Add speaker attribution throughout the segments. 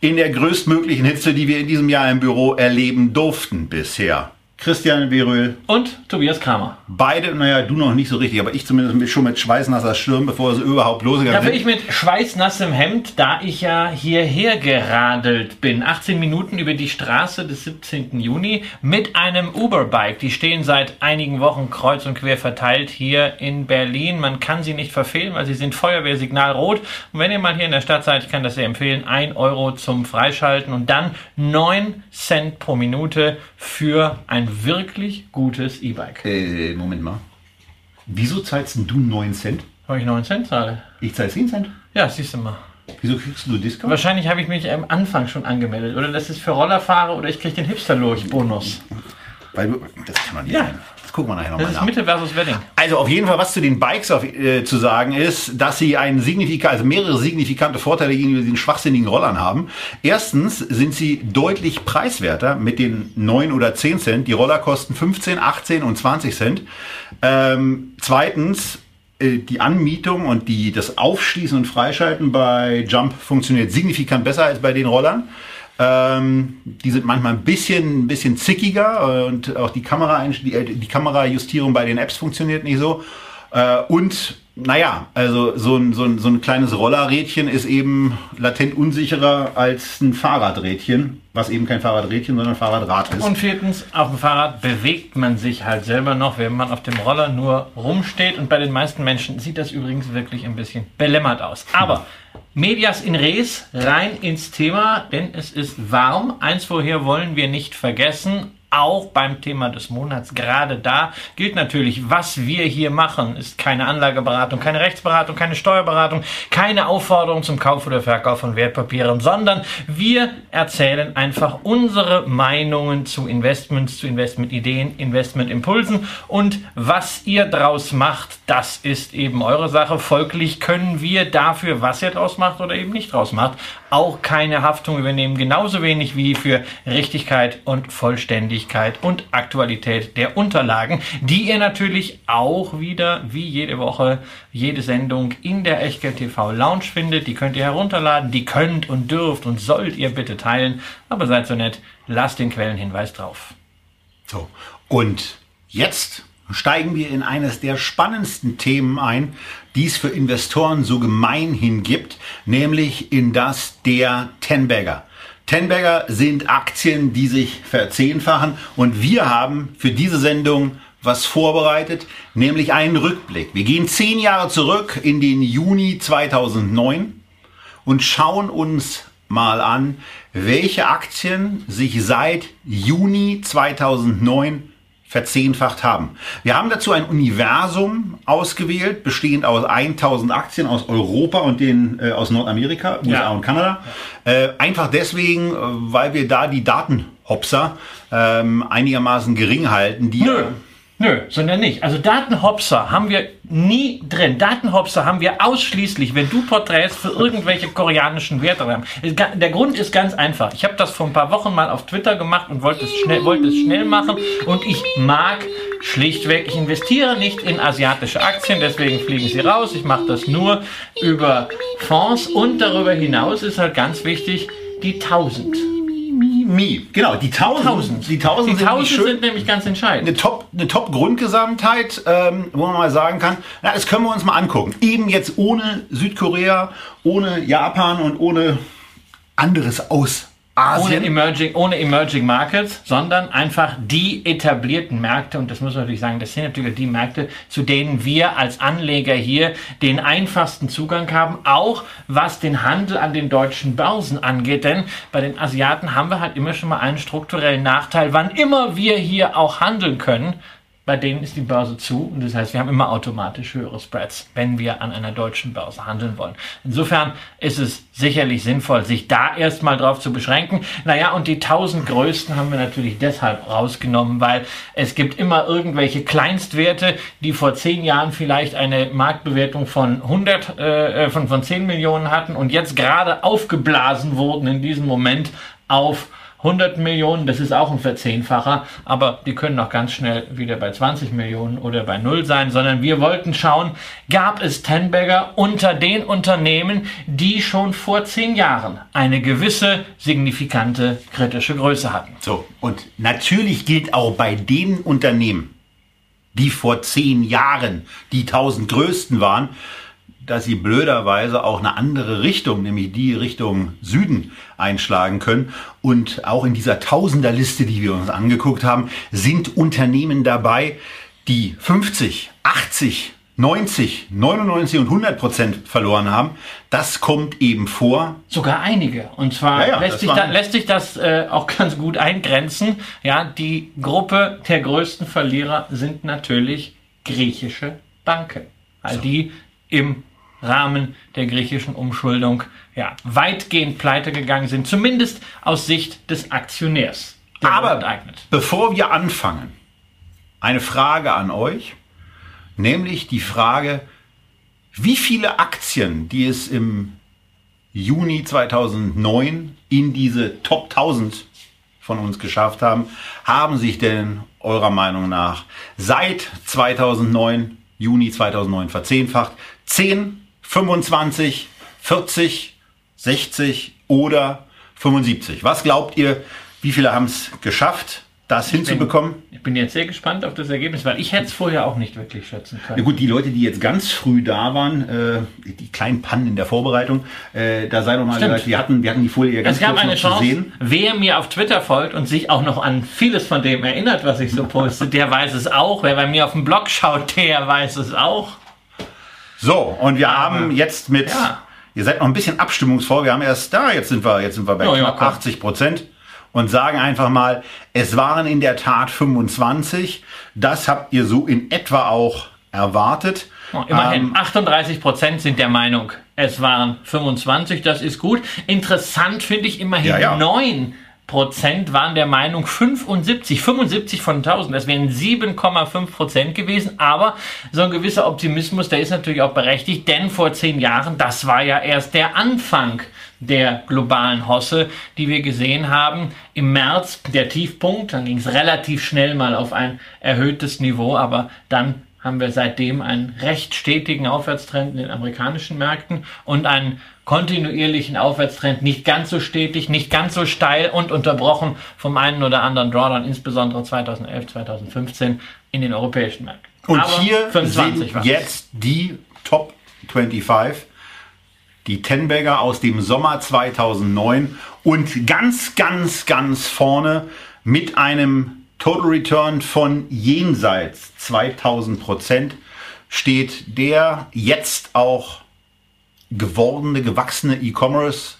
Speaker 1: in der größtmöglichen Hitze, die wir in diesem Jahr im Büro erleben durften bisher. Christian Beröhl.
Speaker 2: Und Tobias Kramer.
Speaker 1: Beide, naja, du noch nicht so richtig, aber ich zumindest schon mit schweißnasser Stirn, bevor es überhaupt losgegangen
Speaker 2: ist. Dafür ich mit schweißnassem Hemd, da ich ja hierher geradelt bin. 18 Minuten über die Straße des 17. Juni mit einem Uber-Bike. Die stehen seit einigen Wochen kreuz und quer verteilt hier in Berlin. Man kann sie nicht verfehlen, weil sie sind Feuerwehrsignal rot. Und wenn ihr mal hier in der Stadt seid, ich kann das sehr empfehlen, 1 Euro zum Freischalten und dann 9 Cent pro Minute für ein wirklich gutes E-Bike.
Speaker 1: Äh, Moment mal. Wieso zahlst du 9 Cent?
Speaker 2: Weil ich 9 Cent zahle.
Speaker 1: Ich zahle 10 Cent?
Speaker 2: Ja, siehst du mal.
Speaker 1: Wieso kriegst du Discount?
Speaker 2: Wahrscheinlich habe ich mich am Anfang schon angemeldet. Oder das ist für Rollerfahrer oder ich kriege den.
Speaker 1: Weil das kann man nicht
Speaker 2: Ja.
Speaker 1: sein. Gucken wir nachher nochmal
Speaker 2: Das ist
Speaker 1: nach.
Speaker 2: Mitte versus Wedding.
Speaker 1: Also auf jeden Fall, was zu den Bikes auf, äh, zu sagen ist, dass sie einen signifikant, also mehrere signifikante Vorteile gegenüber den schwachsinnigen Rollern haben. Erstens sind sie deutlich preiswerter mit den 9 oder 10 Cent. Die Roller kosten 15, 18 und 20 Cent. Ähm, zweitens, äh, die Anmietung und die, das Aufschließen und Freischalten bei Jump funktioniert signifikant besser als bei den Rollern. Ähm, die sind manchmal ein bisschen, ein bisschen zickiger äh, und auch die Kamera, die, äh, die Kamerajustierung bei den Apps funktioniert nicht so. Äh, und naja, also so ein, so, ein, so ein kleines Rollerrädchen ist eben latent unsicherer als ein Fahrradrädchen, was eben kein Fahrradrädchen, sondern Fahrradrad ist.
Speaker 2: Und viertens, auf dem Fahrrad bewegt man sich halt selber noch, wenn man auf dem Roller nur rumsteht. Und bei den meisten Menschen sieht das übrigens wirklich ein bisschen belämmert aus. Aber Medias in Res, rein ins Thema, denn es ist warm. Eins vorher wollen wir nicht vergessen. Auch beim Thema des Monats, gerade da. Gilt natürlich, was wir hier machen, ist keine Anlageberatung, keine Rechtsberatung, keine Steuerberatung, keine Aufforderung zum Kauf oder Verkauf von Wertpapieren, sondern wir erzählen einfach unsere Meinungen zu Investments, zu Investmentideen, Investmentimpulsen. Und was ihr draus macht, das ist eben eure Sache. Folglich können wir dafür, was ihr draus macht oder eben nicht draus macht, auch keine Haftung übernehmen, genauso wenig wie für Richtigkeit und Vollständigkeit und Aktualität der Unterlagen, die ihr natürlich auch wieder wie jede Woche, jede Sendung in der Echtgeld TV Lounge findet. Die könnt ihr herunterladen, die könnt und dürft und sollt ihr bitte teilen, aber seid so nett, lasst den Quellenhinweis drauf.
Speaker 1: So. Und jetzt steigen wir in eines der spannendsten Themen ein, die es für Investoren so gemeinhin gibt, nämlich in das der Tenbagger. Tenbagger sind Aktien, die sich verzehnfachen und wir haben für diese Sendung was vorbereitet, nämlich einen Rückblick. Wir gehen zehn Jahre zurück in den Juni 2009 und schauen uns mal an, welche Aktien sich seit Juni 2009 verzehnfacht haben. Wir haben dazu ein Universum ausgewählt, bestehend aus 1000 Aktien aus Europa und den äh, aus Nordamerika, USA
Speaker 2: Ja.
Speaker 1: und Kanada. Äh, einfach deswegen, äh, weil wir da die Datenhopser ähm, einigermaßen gering halten, die
Speaker 2: Nö. Nö, sondern nicht. Also Datenhopser haben wir nie drin. Datenhopser haben wir ausschließlich, wenn du Porträts für irgendwelche koreanischen Werte haben. Der Grund ist ganz einfach. Ich habe das vor ein paar Wochen mal auf Twitter gemacht und wollte es schnell, wollte es schnell machen. Und ich mag schlichtweg, ich investiere nicht in asiatische Aktien, deswegen fliegen sie raus. Ich mache das nur über Fonds und darüber hinaus ist halt ganz wichtig, die 1000.
Speaker 1: Mi. Genau, die 1000.
Speaker 2: 1000.
Speaker 1: Die 1000
Speaker 2: Die
Speaker 1: sind,
Speaker 2: 1000
Speaker 1: schön,
Speaker 2: sind nämlich ganz entscheidend.
Speaker 1: eine Top, eine Top Grundgesamtheit, ähm, wo man mal sagen kann, na, das können wir uns mal angucken. Eben jetzt ohne Südkorea, ohne Japan und ohne anderes aus
Speaker 2: ohne
Speaker 1: Asien.
Speaker 2: Emerging, ohne Emerging Markets, sondern einfach die etablierten Märkte. Und das muss man natürlich sagen, das sind natürlich die Märkte, zu denen wir als Anleger hier den einfachsten Zugang haben, auch was den Handel an den deutschen Börsen angeht. Denn bei den Asiaten haben wir halt immer schon mal einen strukturellen Nachteil. Wann immer wir hier auch handeln können, bei denen ist die Börse zu und das heißt, wir haben immer automatisch höhere Spreads, wenn wir an einer deutschen Börse handeln wollen. Insofern ist es sicherlich sinnvoll, sich da erstmal drauf zu beschränken. Naja, und die 1000 größten haben wir natürlich deshalb rausgenommen, weil es gibt immer irgendwelche Kleinstwerte, die vor zehn Jahren vielleicht eine Marktbewertung von 100, äh, von, von 10 Millionen hatten und jetzt gerade aufgeblasen wurden in diesem Moment auf 100 Millionen, das ist auch ein Verzehnfacher, aber die können auch ganz schnell wieder bei 20 Millionen oder bei Null sein, sondern wir wollten schauen, gab es Tenbagger unter den Unternehmen, die schon vor zehn Jahren eine gewisse signifikante kritische Größe hatten.
Speaker 1: So, und natürlich gilt auch bei den Unternehmen, die vor zehn Jahren die 1000 größten waren, dass sie blöderweise auch eine andere Richtung, nämlich die Richtung Süden einschlagen können. Und auch in dieser Tausenderliste, die wir uns angeguckt haben, sind Unternehmen dabei, die 50, 80, 90, 99 und 100 Prozent verloren haben. Das kommt eben vor.
Speaker 2: Sogar einige. Und zwar
Speaker 1: Ja, ja,
Speaker 2: lässt, sich da, lässt sich das äh, auch ganz gut eingrenzen. Ja, die Gruppe der größten Verlierer sind natürlich griechische Banken. Weil die im Rahmen der griechischen Umschuldung ja, weitgehend pleite gegangen sind. Zumindest aus Sicht des Aktionärs.
Speaker 1: Aber
Speaker 2: enteignet.
Speaker 1: bevor wir anfangen, eine Frage an euch, nämlich die Frage, wie viele Aktien, die es im Juni 2009 in diese Top 1000 von uns geschafft haben, haben sich denn eurer Meinung nach seit 2009, Juni 2009 verzehnfacht? 10, 25, 40, 60 oder 75? Was glaubt ihr, wie viele haben es geschafft, das hinzubekommen?
Speaker 2: Ich bin jetzt sehr gespannt auf das Ergebnis, weil ich hätte es vorher auch nicht wirklich schätzen können.
Speaker 1: Ja gut, die Leute, die jetzt ganz früh da waren, äh, die kleinen Pannen in der Vorbereitung, äh, da sei doch mal
Speaker 2: Stimmt.
Speaker 1: gesagt, wir hatten, wir hatten die Folie ja ganz
Speaker 2: Es gab
Speaker 1: kurz
Speaker 2: eine
Speaker 1: noch zu
Speaker 2: Chance,
Speaker 1: sehen.
Speaker 2: wer mir auf Twitter folgt und sich auch noch an vieles von dem erinnert, was ich so poste, der weiß es auch. Wer bei mir auf dem Blog schaut, der weiß es auch.
Speaker 1: So, und wir haben jetzt mit,
Speaker 2: ja.
Speaker 1: ihr seid noch ein bisschen abstimmungsvoll, wir haben erst da, jetzt sind wir, jetzt sind wir bei
Speaker 2: Ja, ja,
Speaker 1: knapp
Speaker 2: komm.
Speaker 1: 80 Prozent und sagen einfach mal, es waren in der Tat 25. Das habt ihr so in etwa auch erwartet.
Speaker 2: Oh, immerhin,
Speaker 1: Ähm,
Speaker 2: 38 Prozent sind der Meinung, es waren 25, das ist gut. Interessant finde ich immerhin
Speaker 1: Ja, ja.
Speaker 2: 9 Prozent waren der Meinung 75, 75 von 1000, das wären 7,5 Prozent gewesen, aber so ein gewisser Optimismus, der ist natürlich auch berechtigt, denn vor zehn Jahren, das war ja erst der Anfang der globalen Hosse, die wir gesehen haben. Im März der Tiefpunkt, dann ging es relativ schnell mal auf ein erhöhtes Niveau, aber dann haben wir seitdem einen recht stetigen Aufwärtstrend in den amerikanischen Märkten und einen kontinuierlichen Aufwärtstrend, nicht ganz so stetig, nicht ganz so steil und unterbrochen vom einen oder anderen Drawdown, insbesondere 2011, 2015 in den europäischen Märkten.
Speaker 1: Und
Speaker 2: Aber
Speaker 1: hier
Speaker 2: 25
Speaker 1: sind jetzt die Top 25, die Tenbagger aus dem Sommer 2009 und ganz, ganz, ganz vorne mit einem Total Return von jenseits 2000 Prozent steht der jetzt auch gewordene, gewachsene E-Commerce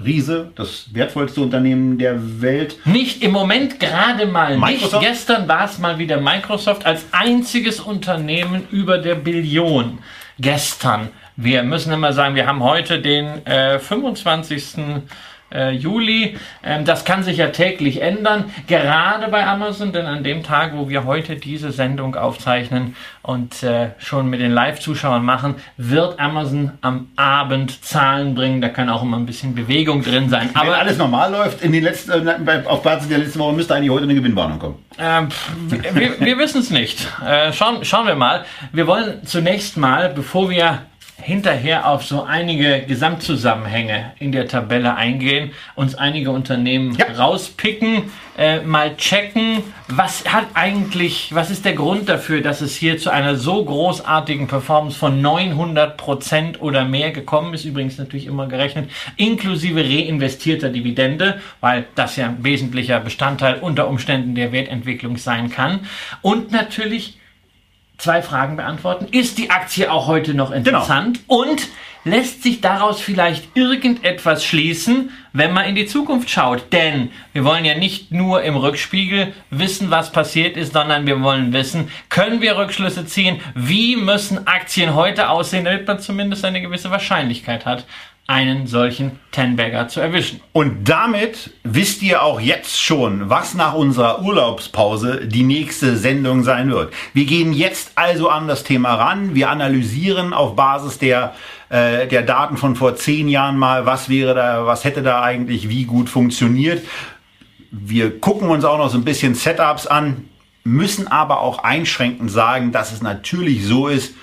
Speaker 1: Riese, das wertvollste Unternehmen der Welt.
Speaker 2: Nicht im Moment gerade mal nicht.
Speaker 1: Microsoft?
Speaker 2: Gestern war es mal wieder Microsoft als einziges Unternehmen über der Billion. Gestern. Wir müssen immer sagen, wir haben heute den äh, 25. Äh, Juli. Ähm, das kann sich ja täglich ändern, gerade bei Amazon, denn an dem Tag, wo wir heute diese Sendung aufzeichnen und äh, schon mit den Live-Zuschauern machen, wird Amazon am Abend Zahlen bringen. Da kann auch immer ein bisschen Bewegung drin sein.
Speaker 1: Wenn
Speaker 2: Aber
Speaker 1: alles normal läuft, in den letzten, äh, bei- auf Basis der letzten Woche müsste eigentlich heute eine Gewinnwarnung kommen.
Speaker 2: Ähm, wir wir wissen es nicht. Äh, schauen, schauen wir mal. Wir wollen zunächst mal, bevor wir hinterher auf so einige Gesamtzusammenhänge in der Tabelle eingehen, uns einige Unternehmen
Speaker 1: Ja.
Speaker 2: rauspicken, äh, mal checken, was hat eigentlich, was ist der Grund dafür, dass es hier zu einer so großartigen Performance von 900 Prozent oder mehr gekommen ist, übrigens natürlich immer gerechnet, inklusive reinvestierter Dividende, weil das ja ein wesentlicher Bestandteil unter Umständen der Wertentwicklung sein kann. Und natürlich zwei Fragen beantworten. Ist die Aktie auch heute noch interessant? Und lässt sich daraus vielleicht irgendetwas schließen, wenn man in die Zukunft schaut. Denn wir wollen ja nicht nur im Rückspiegel wissen, was passiert ist, sondern wir wollen wissen, können wir Rückschlüsse ziehen, wie müssen Aktien heute aussehen, damit man zumindest eine gewisse Wahrscheinlichkeit hat, einen solchen Tenbagger zu erwischen.
Speaker 1: Und damit wisst ihr auch jetzt schon, was nach unserer Urlaubspause die nächste Sendung sein wird. Wir gehen jetzt also an das Thema ran. Wir analysieren auf Basis der äh, der Daten von vor zehn Jahren mal, was wäre da, was hätte da eigentlich wie gut funktioniert. Wir gucken uns auch noch so ein bisschen Setups an, müssen aber auch einschränkend sagen, dass es natürlich so ist,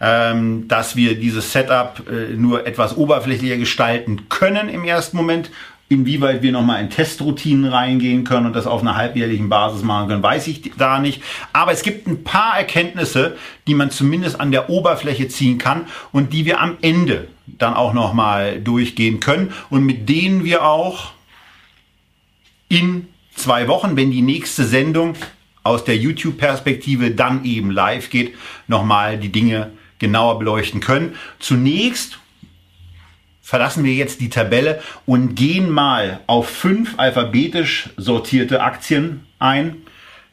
Speaker 1: ähm, dass wir dieses Setup äh, nur etwas oberflächlicher gestalten können im ersten Moment. Inwieweit wir nochmal in Testroutinen reingehen können und das auf einer halbjährlichen Basis machen können, weiß ich da nicht. Aber es gibt ein paar Erkenntnisse, die man zumindest an der Oberfläche ziehen kann und die wir am Ende dann auch nochmal durchgehen können und mit denen wir auch in zwei Wochen, wenn die nächste Sendung aus der YouTube-Perspektive dann eben live geht, nochmal die Dinge genauer beleuchten können. Zunächst verlassen wir jetzt die Tabelle und gehen mal auf fünf alphabetisch sortierte Aktien ein,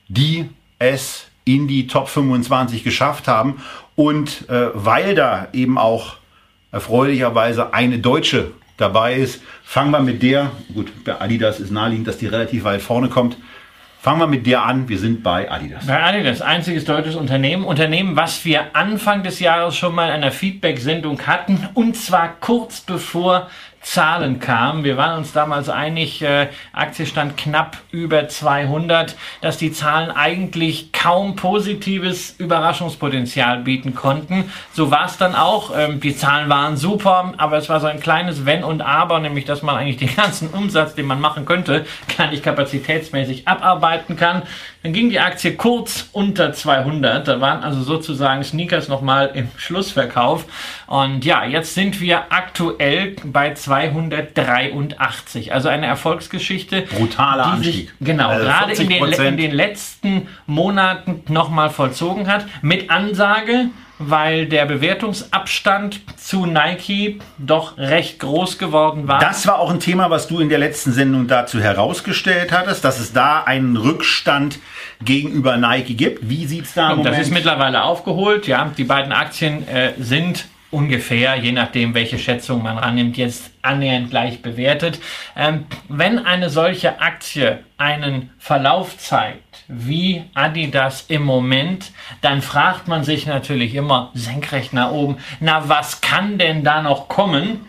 Speaker 1: die es in die Top 25 geschafft haben. Und äh, weil da eben auch erfreulicherweise eine deutsche dabei ist, fangen wir mit der, gut, bei Adidas ist naheliegend, dass die relativ weit vorne kommt, Fangen wir mit dir an. Wir sind bei Adidas.
Speaker 2: Bei Adidas, einziges deutsches Unternehmen. Unternehmen, was wir Anfang des Jahres schon mal in einer Feedback-Sendung hatten. Und zwar kurz bevor Zahlen kamen. Wir waren uns damals einig, äh, Aktie stand knapp über 200, dass die Zahlen eigentlich kaum positives Überraschungspotenzial bieten konnten. So war es dann auch. Ähm, die Zahlen waren super, aber es war so ein kleines Wenn und Aber, nämlich dass man eigentlich den ganzen Umsatz, den man machen könnte, gar nicht kapazitätsmäßig abarbeiten kann. Dann ging die Aktie kurz unter 200. Da waren also sozusagen Sneakers nochmal im Schlussverkauf. Und ja, jetzt sind wir aktuell bei 283. Also eine Erfolgsgeschichte.
Speaker 1: Brutaler Anstieg. Sich,
Speaker 2: genau, also gerade in den, in den letzten Monaten nochmal vollzogen hat. Mit Ansage, weil der Bewertungsabstand zu Nike doch recht groß geworden war.
Speaker 1: Das war auch ein Thema, was du in der letzten Sendung dazu herausgestellt hattest, dass es da einen Rückstand gegenüber Nike gibt. Wie sieht es da
Speaker 2: Moment? Das ist mittlerweile aufgeholt. Ja, die beiden Aktien äh, sind ungefähr, je nachdem, welche Schätzung man annimmt, jetzt annähernd gleich bewertet. Ähm, wenn eine solche Aktie einen Verlauf zeigt, wie Adidas im Moment, dann fragt man sich natürlich immer senkrecht nach oben, na was kann denn da noch kommen?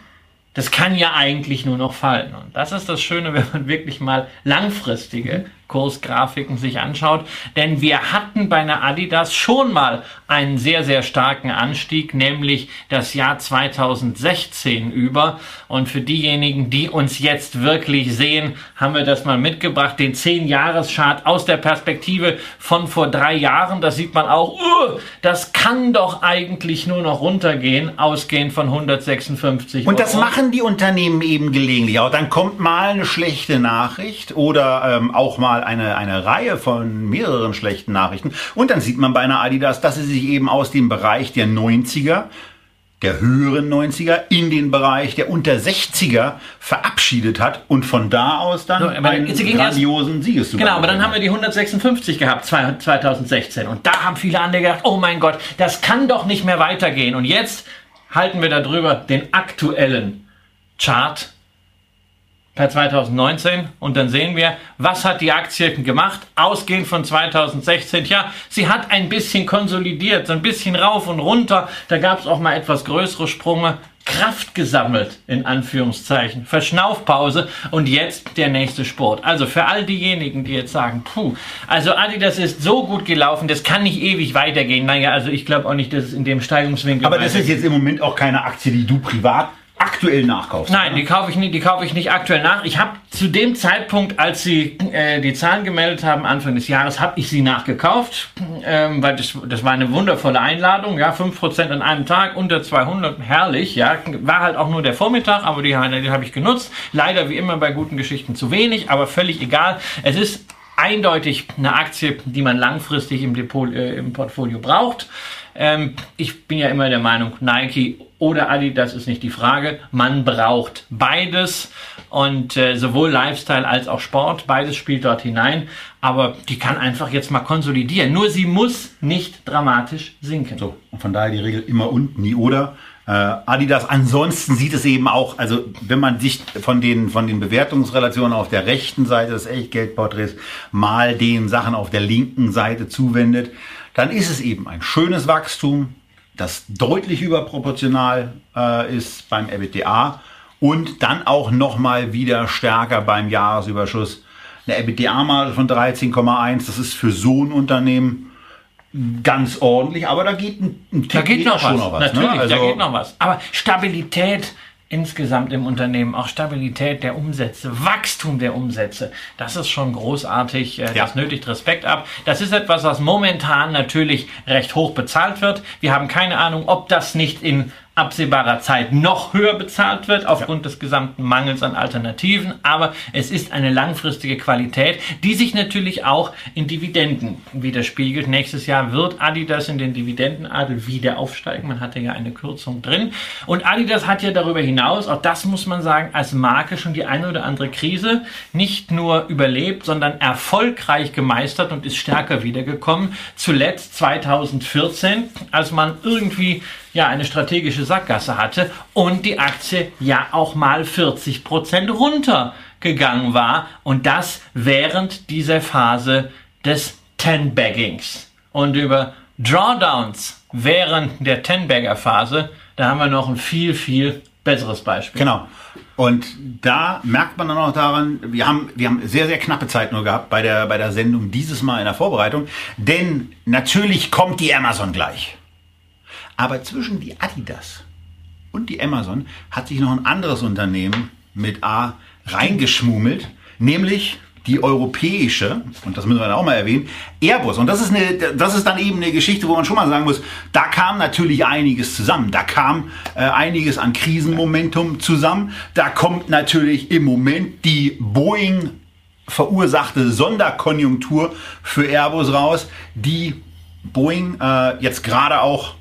Speaker 2: Das kann ja eigentlich nur noch fallen. Und das ist das Schöne, wenn man wirklich mal langfristige Kursgrafiken sich anschaut. Denn wir hatten bei einer Adidas schon mal einen sehr, sehr starken Anstieg, nämlich das Jahr 2016 über. Und für diejenigen, die uns jetzt wirklich sehen, haben wir das mal mitgebracht, den 10-Jahres-Chart aus der Perspektive von vor drei Jahren. Da sieht man auch, uh, das kann doch eigentlich nur noch runtergehen, ausgehend von 156
Speaker 1: Und das machen die Unternehmen eben gelegentlich auch. Dann kommt mal eine schlechte Nachricht oder ähm, auch mal eine, eine Reihe von mehreren schlechten Nachrichten. Und dann sieht man bei einer Adidas, dass sie sich eben aus dem Bereich der 90er der höheren 90er in den Bereich der unter 60er verabschiedet hat und von da aus dann so, einen grandiosen Siegeszug.
Speaker 2: Genau, aber dann haben wir die 156 gehabt 2016 und da haben viele andere gedacht, oh mein Gott, das kann doch nicht mehr weitergehen und jetzt halten wir darüber den aktuellen Chart per 2019 und dann sehen wir, was hat die Aktie gemacht, ausgehend von 2016. Ja, sie hat ein bisschen konsolidiert, so ein bisschen rauf und runter. Da gab es auch mal etwas größere Sprünge. Kraft gesammelt, in Anführungszeichen. Verschnaufpause und jetzt der nächste Sport. Also für all diejenigen, die jetzt sagen, puh, also Adidas ist so gut gelaufen, das kann nicht ewig weitergehen. Naja, also ich glaube auch nicht, dass es in dem Steigungswinkel
Speaker 1: Aber das ist jetzt im Moment auch keine Aktie, die du privat aktuell nachkaufst.
Speaker 2: Nein, oder? die kaufe ich nicht, die kaufe ich nicht aktuell nach. Ich habe zu dem Zeitpunkt, als sie äh, die Zahlen gemeldet haben, Anfang des Jahres, habe ich sie nachgekauft, ähm, weil das, das war eine wundervolle Einladung, ja, 5% an einem Tag, unter 200, herrlich, ja, war halt auch nur der Vormittag, aber die, die habe ich genutzt. Leider wie immer bei guten Geschichten zu wenig, aber völlig egal. Es ist eindeutig eine Aktie, die man langfristig im Depot, äh, im Portfolio braucht. Ähm, ich bin ja immer der Meinung, Nike oder Adidas ist nicht die Frage. Man braucht beides und äh, sowohl Lifestyle als auch Sport, beides spielt dort hinein. Aber die kann einfach jetzt mal konsolidieren. Nur sie muss nicht dramatisch sinken.
Speaker 1: So, und von daher die Regel immer und, nie oder. Äh, Adidas, ansonsten sieht es eben auch, also wenn man sich von den, von den Bewertungsrelationen auf der rechten Seite des Echtgeldporträts mal den Sachen auf der linken Seite zuwendet, dann ist es eben ein schönes Wachstum, das deutlich überproportional äh, ist beim EBITDA und dann auch nochmal wieder stärker beim Jahresüberschuss. Eine EBITDA-Marge von 13,1, das ist für so ein Unternehmen ganz ordentlich, aber da geht ein,
Speaker 2: ein Da geht noch was. noch was. Ne? Natürlich, ne? also, da geht noch was. Aber Stabilität insgesamt im Unternehmen, auch Stabilität der Umsätze, Wachstum der Umsätze, das ist schon großartig. Äh, das ja. nötigt Respekt ab. Das ist etwas, was momentan natürlich recht hoch bezahlt wird. Wir haben keine Ahnung, ob das nicht in absehbarer Zeit noch höher bezahlt wird aufgrund ja. des gesamten Mangels an Alternativen. Aber es ist eine langfristige Qualität, die sich natürlich auch in Dividenden widerspiegelt. Nächstes Jahr wird Adidas in den Dividendenadel wieder aufsteigen. Man hatte ja eine Kürzung drin. Und Adidas hat ja darüber hinaus, auch das muss man sagen, als Marke schon die eine oder andere Krise nicht nur überlebt, sondern erfolgreich gemeistert und ist stärker wiedergekommen. Zuletzt 2014, als man irgendwie ja eine strategische Sackgasse hatte und die Aktie ja auch mal 40 Prozent runtergegangen war und das während dieser Phase des Ten-Baggings. Und über Drawdowns während der Ten-Bagger-Phase, da haben wir noch ein viel, viel besseres Beispiel.
Speaker 1: Genau. Und da merkt man dann auch daran, wir haben, wir haben sehr, sehr knappe Zeit nur gehabt bei der, bei der Sendung dieses Mal in der Vorbereitung. Denn natürlich kommt die Amazon gleich. Aber zwischen die Adidas und die Amazon hat sich noch ein anderes Unternehmen mit A reingeschmummelt, nämlich die europäische, und das müssen wir dann auch mal erwähnen, Airbus. Und das ist, eine, das ist dann eben eine Geschichte, wo man schon mal sagen muss, da kam natürlich einiges zusammen. Da kam äh, einiges an Krisenmomentum zusammen. Da kommt natürlich im Moment die Boeing verursachte Sonderkonjunktur für Airbus raus, die Boeing äh, jetzt gerade auch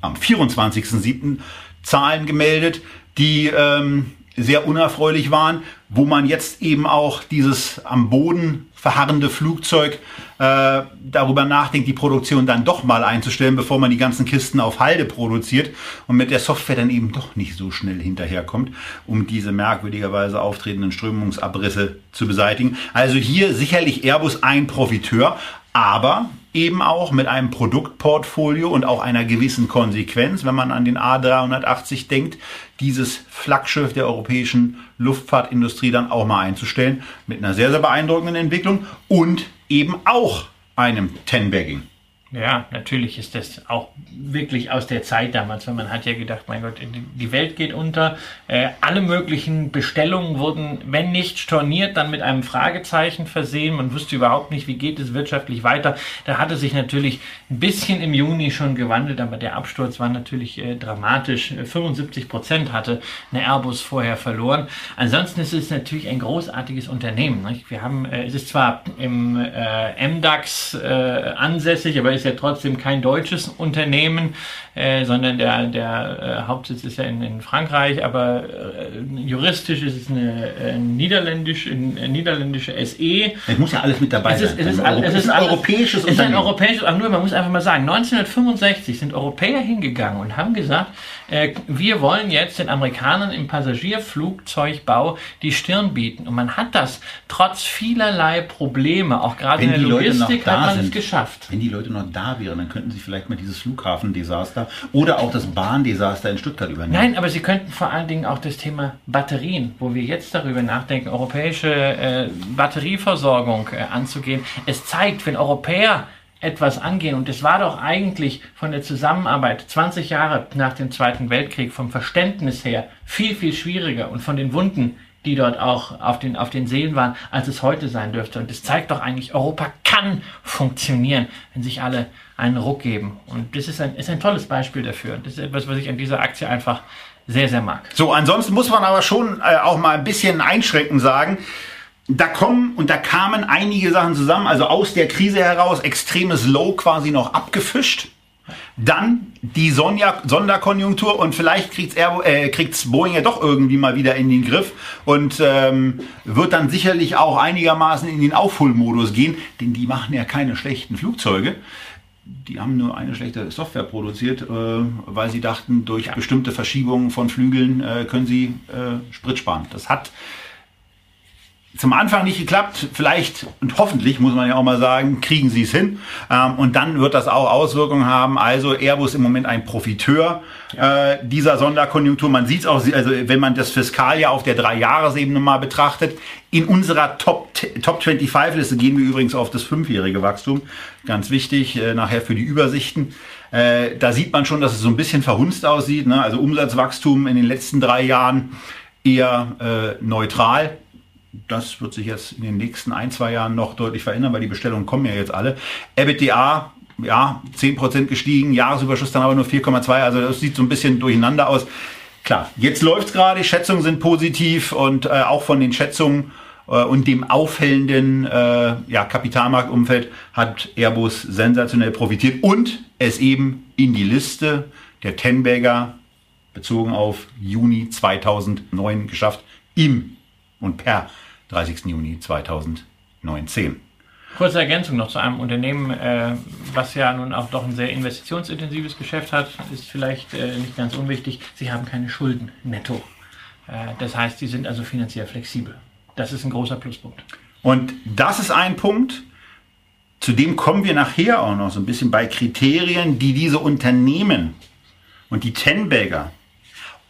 Speaker 1: am 24.07. Zahlen gemeldet, die ähm, sehr unerfreulich waren, wo man jetzt eben auch dieses am Boden verharrende Flugzeug äh, darüber nachdenkt, die Produktion dann doch mal einzustellen, bevor man die ganzen Kisten auf Halde produziert und mit der Software dann eben doch nicht so schnell hinterherkommt, um diese merkwürdigerweise auftretenden Strömungsabrisse zu beseitigen. Also hier sicherlich Airbus ein Profiteur, aber eben auch mit einem Produktportfolio und auch einer gewissen Konsequenz, wenn man an den A380 denkt, dieses Flaggschiff der europäischen Luftfahrtindustrie dann auch mal einzustellen, mit einer sehr, sehr beeindruckenden Entwicklung und eben auch einem Ten-Bagging.
Speaker 2: Ja, natürlich ist das auch wirklich aus der Zeit damals, weil man hat ja gedacht, mein Gott, die Welt geht unter. Äh, alle möglichen Bestellungen wurden, wenn nicht storniert, dann mit einem Fragezeichen versehen. Man wusste überhaupt nicht, wie geht es wirtschaftlich weiter. Da hatte sich natürlich ein bisschen im Juni schon gewandelt, aber der Absturz war natürlich äh, dramatisch. 75 Prozent hatte eine Airbus vorher verloren. Ansonsten ist es natürlich ein großartiges Unternehmen. Nicht? Wir haben, äh, es ist zwar im äh, MDAX äh, ansässig, aber ist ja trotzdem kein deutsches Unternehmen, äh, sondern der, der äh, Hauptsitz ist ja in, in Frankreich, aber äh, juristisch ist es eine äh, niederländisch, eine niederländische SE.
Speaker 1: Es muss ja alles mit dabei
Speaker 2: sein. Es ist, es ist, es ist ein europäisches Unternehmen. Es ist ein europäisches, aber nur, man muss einfach mal sagen, 1965 sind Europäer hingegangen und haben gesagt, äh, wir wollen jetzt den Amerikanern im Passagierflugzeugbau die Stirn bieten. Und man hat das trotz vielerlei Probleme, auch gerade in der Logistik, hat man sind, es geschafft.
Speaker 1: Wenn die Leute noch da wären, dann könnten sie vielleicht mal dieses Flughafendesaster oder auch das Bahndesaster in Stuttgart übernehmen.
Speaker 2: Nein, aber sie könnten vor allen Dingen auch das Thema Batterien, wo wir jetzt darüber nachdenken, europäische äh, Batterieversorgung äh, anzugehen. Es zeigt, wenn Europäer etwas angehen. Und es war doch eigentlich von der Zusammenarbeit 20 Jahre nach dem Zweiten Weltkrieg vom Verständnis her viel, viel schwieriger und von den Wunden, die dort auch auf den, auf den Seelen waren, als es heute sein dürfte. Und es zeigt doch eigentlich, Europa kann funktionieren, wenn sich alle einen Ruck geben. Und das ist ein, ist ein tolles Beispiel dafür. Das ist etwas, was ich an dieser Aktie einfach sehr, sehr mag.
Speaker 1: So, ansonsten muss man aber schon äh, auch mal ein bisschen einschränkend sagen, da kommen und da kamen einige Sachen zusammen, also aus der Krise heraus extremes Low quasi noch abgefischt. Dann die Sonja Sonderkonjunktur und vielleicht kriegt's, Air, äh, kriegt's Boeing ja doch irgendwie mal wieder in den Griff und ähm, wird dann sicherlich auch einigermaßen in den Aufholmodus gehen, denn die machen ja keine schlechten Flugzeuge. Die haben nur eine schlechte Software produziert, äh, weil sie dachten, durch bestimmte Verschiebungen von Flügeln äh, können sie äh, Sprit sparen. Das hat zum Anfang nicht geklappt, vielleicht und hoffentlich, muss man ja auch mal sagen, kriegen sie es hin. Ähm, und dann wird das auch Auswirkungen haben. Also Airbus im Moment ein Profiteur ja. äh, dieser Sonderkonjunktur. Man sieht es auch, also wenn man das Fiskaljahr auf der Drei-Jahres-Ebene mal betrachtet. In unserer Top, Top 25-Liste gehen wir übrigens auf das fünfjährige Wachstum. Ganz wichtig, äh, nachher für die Übersichten. Äh, da sieht man schon, dass es so ein bisschen verhunzt aussieht. Ne? Also Umsatzwachstum in den letzten drei Jahren eher äh, neutral das wird sich jetzt in den nächsten ein, zwei Jahren noch deutlich verändern, weil die Bestellungen kommen ja jetzt alle. EBITDA, ja, 10% gestiegen, Jahresüberschuss dann aber nur 4,2, also das sieht so ein bisschen durcheinander aus. Klar, jetzt läuft's gerade, Schätzungen sind positiv und äh, auch von den Schätzungen äh, und dem aufhellenden äh, ja, Kapitalmarktumfeld hat Airbus sensationell profitiert und es eben in die Liste der Tenbagger bezogen auf Juni 2009 geschafft. Im und per 30. Juni 2019.
Speaker 2: Kurze Ergänzung noch zu einem Unternehmen, äh, was ja nun auch doch ein sehr investitionsintensives Geschäft hat, ist vielleicht äh, nicht ganz unwichtig. Sie haben keine Schulden netto. Äh, das heißt, sie sind also finanziell flexibel. Das ist ein großer Pluspunkt.
Speaker 1: Und das ist ein Punkt, zu dem kommen wir nachher auch noch so ein bisschen bei Kriterien, die diese Unternehmen und die Tenbagger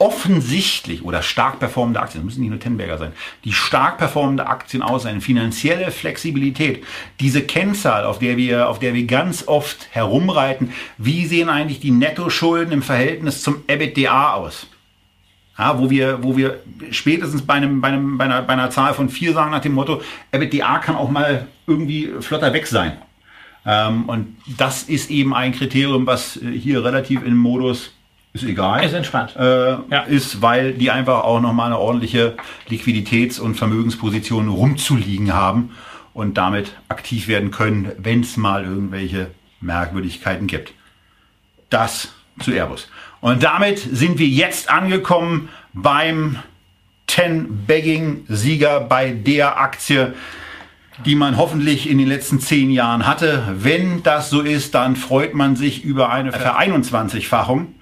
Speaker 1: offensichtlich oder stark performende Aktien, müssen nicht nur Tenberger sein, die stark performende Aktien aus, eine finanzielle Flexibilität, diese Kennzahl, auf der wir, auf der wir ganz oft herumreiten, wie sehen eigentlich die Nettoschulden im Verhältnis zum EBITDA aus? Ja, wo wir, wo wir spätestens bei einem, bei einem, bei einer, bei einer Zahl von vier sagen nach dem Motto, EBITDA kann auch mal irgendwie flotter weg sein. Ähm, und das ist eben ein Kriterium, was hier relativ im Modus ist egal.
Speaker 2: Ist entspannt.
Speaker 1: Äh, ja. Ist, weil die einfach auch nochmal eine ordentliche Liquiditäts- und Vermögensposition rumzuliegen haben und damit aktiv werden können, wenn es mal irgendwelche Merkwürdigkeiten gibt. Das zu Airbus. Und damit sind wir jetzt angekommen beim 10-Bagging-Sieger bei der Aktie, die man hoffentlich in den letzten zehn Jahren hatte. Wenn das so ist, dann freut man sich über eine Ver-21-Fachung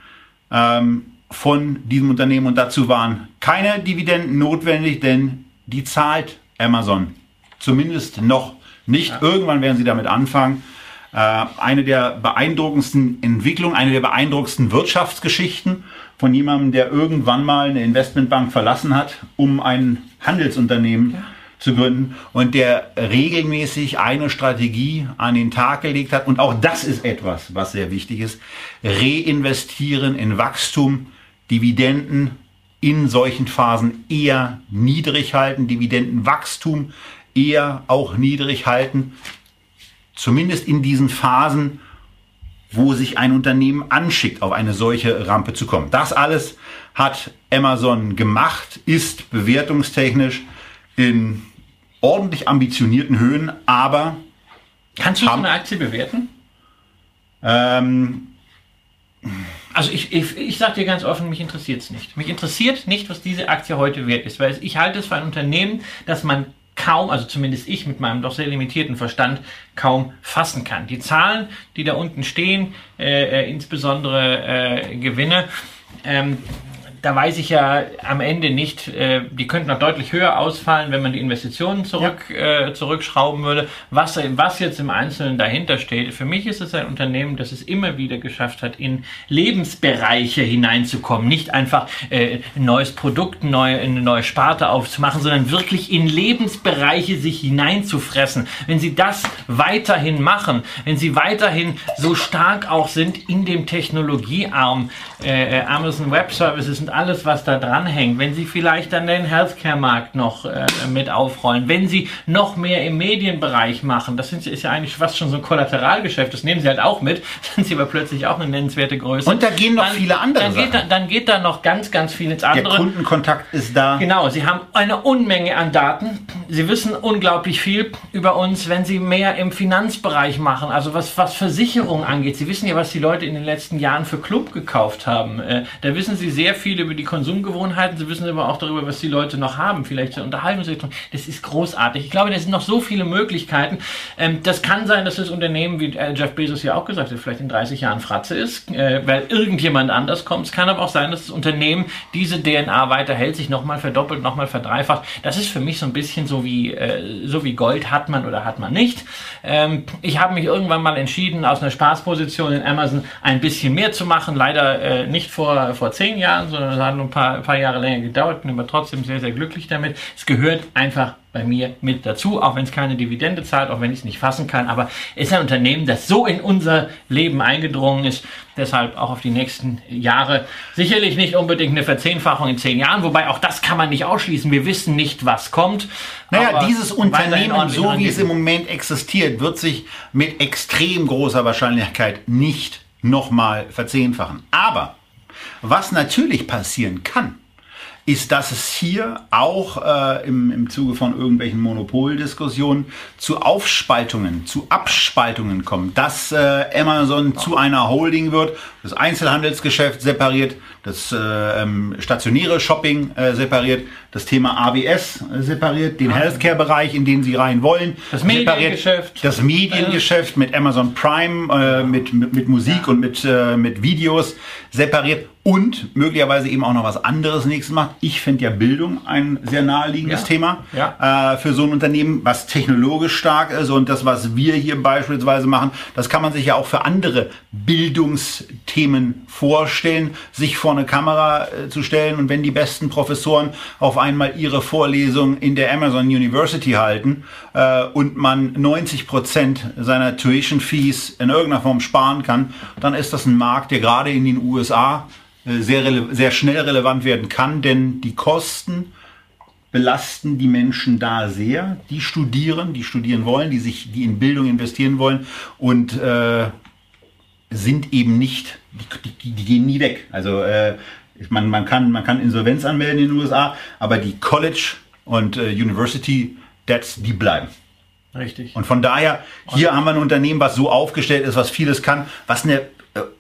Speaker 1: ähm, von diesem Unternehmen und dazu waren keine Dividenden notwendig, denn die zahlt Amazon zumindest noch nicht. Ja. Irgendwann werden sie damit anfangen. Äh, eine der beeindruckendsten Entwicklungen, eine der beeindruckendsten Wirtschaftsgeschichten von jemandem, der irgendwann mal eine Investmentbank verlassen hat, um ein Handelsunternehmen ja zu gründen und der regelmäßig eine Strategie an den Tag gelegt hat. Und auch das ist etwas, was sehr wichtig ist. Reinvestieren in Wachstum, Dividenden in solchen Phasen eher niedrig halten, Dividendenwachstum eher auch niedrig halten. Zumindest in diesen Phasen, wo sich ein Unternehmen anschickt, auf eine solche Rampe zu kommen. Das alles hat Amazon gemacht, ist bewertungstechnisch in ordentlich ambitionierten Höhen, aber.
Speaker 2: Kannst du so eine Aktie bewerten?
Speaker 1: Ähm,
Speaker 2: also ich, ich, ich sage dir ganz offen, mich interessiert es nicht. Mich interessiert nicht, was diese Aktie heute wert ist, weil ich halte es für ein Unternehmen, das man kaum, also zumindest ich mit meinem doch sehr limitierten Verstand, kaum fassen kann. Die Zahlen, die da unten stehen, äh, äh, insbesondere äh, Gewinne, ähm, da weiß ich ja am Ende nicht, äh, die könnten noch deutlich höher ausfallen, wenn man die Investitionen zurück, ja. äh, zurückschrauben würde. Was, was jetzt im Einzelnen dahinter steht, für mich ist es ein Unternehmen, das es immer wieder geschafft hat, in Lebensbereiche hineinzukommen. Nicht einfach äh, ein neues Produkt, neu, eine neue Sparte aufzumachen, sondern wirklich in Lebensbereiche sich hineinzufressen. Wenn sie das weiterhin machen, wenn sie weiterhin so stark auch sind in dem Technologiearm, äh, äh Amazon Web Services und alles, was da dranhängt, wenn Sie vielleicht dann den Healthcare-Markt noch äh, mit aufrollen, wenn Sie noch mehr im Medienbereich machen, das sind, ist ja eigentlich fast schon so ein Kollateralgeschäft, das nehmen Sie halt auch mit, sind Sie aber plötzlich auch eine nennenswerte Größe.
Speaker 1: Und da gehen noch
Speaker 2: dann,
Speaker 1: viele andere
Speaker 2: dann geht, da, dann geht da noch ganz, ganz viel ins andere.
Speaker 1: Der Kundenkontakt ist da.
Speaker 2: Genau, Sie haben eine Unmenge an Daten. Sie wissen unglaublich viel über uns, wenn Sie mehr im Finanzbereich machen, also was, was Versicherungen angeht. Sie wissen ja, was die Leute in den letzten Jahren für Club gekauft haben. Äh, da wissen Sie sehr viel über die Konsumgewohnheiten. Sie wissen aber auch darüber, was die Leute noch haben, vielleicht zur Unterhaltungsrichtung. Das ist großartig. Ich glaube, da sind noch so viele Möglichkeiten. Ähm, das kann sein, dass das Unternehmen, wie äh, Jeff Bezos ja auch gesagt hat, vielleicht in 30 Jahren Fratze ist, äh, weil irgendjemand anders kommt. Es kann aber auch sein, dass das Unternehmen diese DNA weiterhält, sich nochmal verdoppelt, nochmal verdreifacht. Das ist für mich so ein bisschen so wie, äh, so wie Gold hat man oder hat man nicht. Ähm, ich habe mich irgendwann mal entschieden, aus einer Spaßposition in Amazon ein bisschen mehr zu machen. Leider äh, nicht vor, vor zehn Jahren, sondern es hat noch ein paar, ein paar Jahre länger gedauert. Bin aber trotzdem sehr, sehr glücklich damit. Es gehört einfach bei mir mit dazu, auch wenn es keine Dividende zahlt, auch wenn ich es nicht fassen kann. Aber es ist ein Unternehmen, das so in unser Leben eingedrungen ist, deshalb auch auf die nächsten Jahre sicherlich nicht unbedingt eine Verzehnfachung in zehn Jahren, wobei auch das kann man nicht ausschließen. Wir wissen nicht, was kommt.
Speaker 1: Naja, dieses Unternehmen, so wie es im Moment existiert, wird sich mit extrem großer Wahrscheinlichkeit nicht nochmal verzehnfachen. Aber was natürlich passieren kann, ist, dass es hier auch äh, im, im Zuge von irgendwelchen Monopoldiskussionen zu Aufspaltungen, zu Abspaltungen kommt, dass äh, Amazon zu einer Holding wird, das Einzelhandelsgeschäft separiert, das äh, ähm, stationäre Shopping äh, separiert, das Thema AWS äh, separiert, den Healthcare-Bereich, in den sie rein wollen,
Speaker 2: Das Mediengeschäft.
Speaker 1: das Mediengeschäft mit Amazon Prime, äh, mit, mit, mit Musik und mit, äh, mit Videos separiert und möglicherweise eben auch noch was anderes nächstes macht. Ich finde ja Bildung ein sehr naheliegendes
Speaker 2: Ja.
Speaker 1: Thema
Speaker 2: Ja.
Speaker 1: äh, für so ein Unternehmen, was technologisch stark ist und das, was wir hier beispielsweise machen, das kann man sich ja auch für andere Bildungsthemen vorstellen, sich vor eine Kamera äh, zu stellen und wenn die besten Professoren auf einmal ihre Vorlesung in der Amazon University halten äh, und man 90 Prozent seiner Tuition Fees in irgendeiner Form sparen kann, dann ist das ein Markt, der gerade in den USA sehr, sehr schnell relevant werden kann, denn die Kosten belasten die Menschen da sehr, die studieren, die studieren wollen, die sich, die in Bildung investieren wollen und äh, sind eben nicht, die, die, die gehen nie weg. Also äh, man, man, kann, man kann Insolvenz anmelden in den USA, aber die College und äh, University Debts, die bleiben.
Speaker 2: Richtig.
Speaker 1: Und von daher, hier haben wir ein Unternehmen, was so aufgestellt ist, was vieles kann, was eine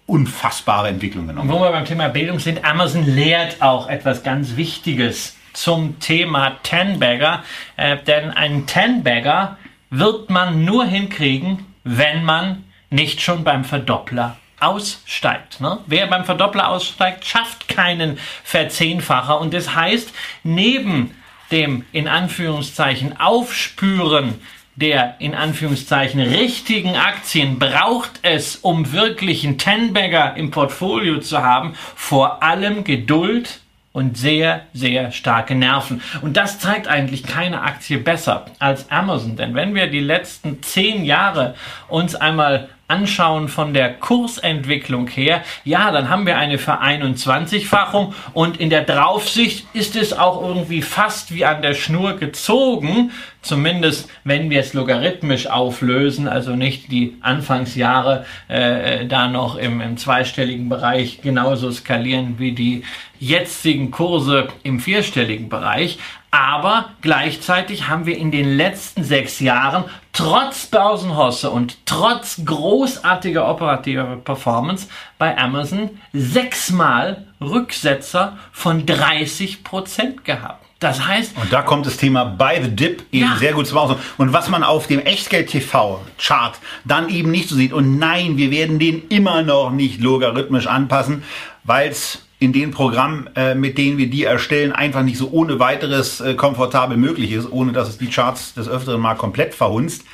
Speaker 1: unfassbare Entwicklung genommen.
Speaker 2: Wo wir beim Thema Bildung sind, Amazon lehrt auch etwas ganz Wichtiges zum Thema Ten-Bagger. Äh, denn einen Ten-Bagger wird man nur hinkriegen, wenn man nicht schon beim Verdoppler aussteigt. Ne? Wer beim Verdoppler aussteigt, schafft keinen Verzehnfacher. Und das heißt, neben dem in Anführungszeichen Aufspüren der in Anführungszeichen richtigen Aktien braucht es, um wirklich einen Ten-Bagger im Portfolio zu haben, vor allem Geduld und sehr, sehr starke Nerven. Und das zeigt eigentlich keine Aktie besser als Amazon. Denn wenn wir die letzten zehn Jahre uns einmal anschauen von der Kursentwicklung her, ja, dann haben wir eine Ver-21-fachung und in der Draufsicht ist es auch irgendwie fast wie an der Schnur gezogen, zumindest wenn wir es logarithmisch auflösen, also nicht die Anfangsjahre äh, da noch im, im zweistelligen Bereich genauso skalieren wie die jetzigen Kurse im vierstelligen Bereich. Aber gleichzeitig haben wir in den letzten sechs Jahren trotz Börsenhosse und trotz großartiger operativer Performance bei Amazon sechsmal Rücksetzer von 30 Prozent gehabt. Das heißt,
Speaker 1: Und da kommt das Thema Buy the Dip eben
Speaker 2: Ja.
Speaker 1: sehr gut zum Ausdruck. Und was man auf dem Echtgeld-TV-Chart dann eben nicht so sieht. Und nein, wir werden den immer noch nicht logarithmisch anpassen, weil es in den Programmen, äh, mit denen wir die erstellen, einfach nicht so ohne weiteres äh, komfortabel möglich ist, ohne dass es die Charts des Öfteren mal komplett verhunzt.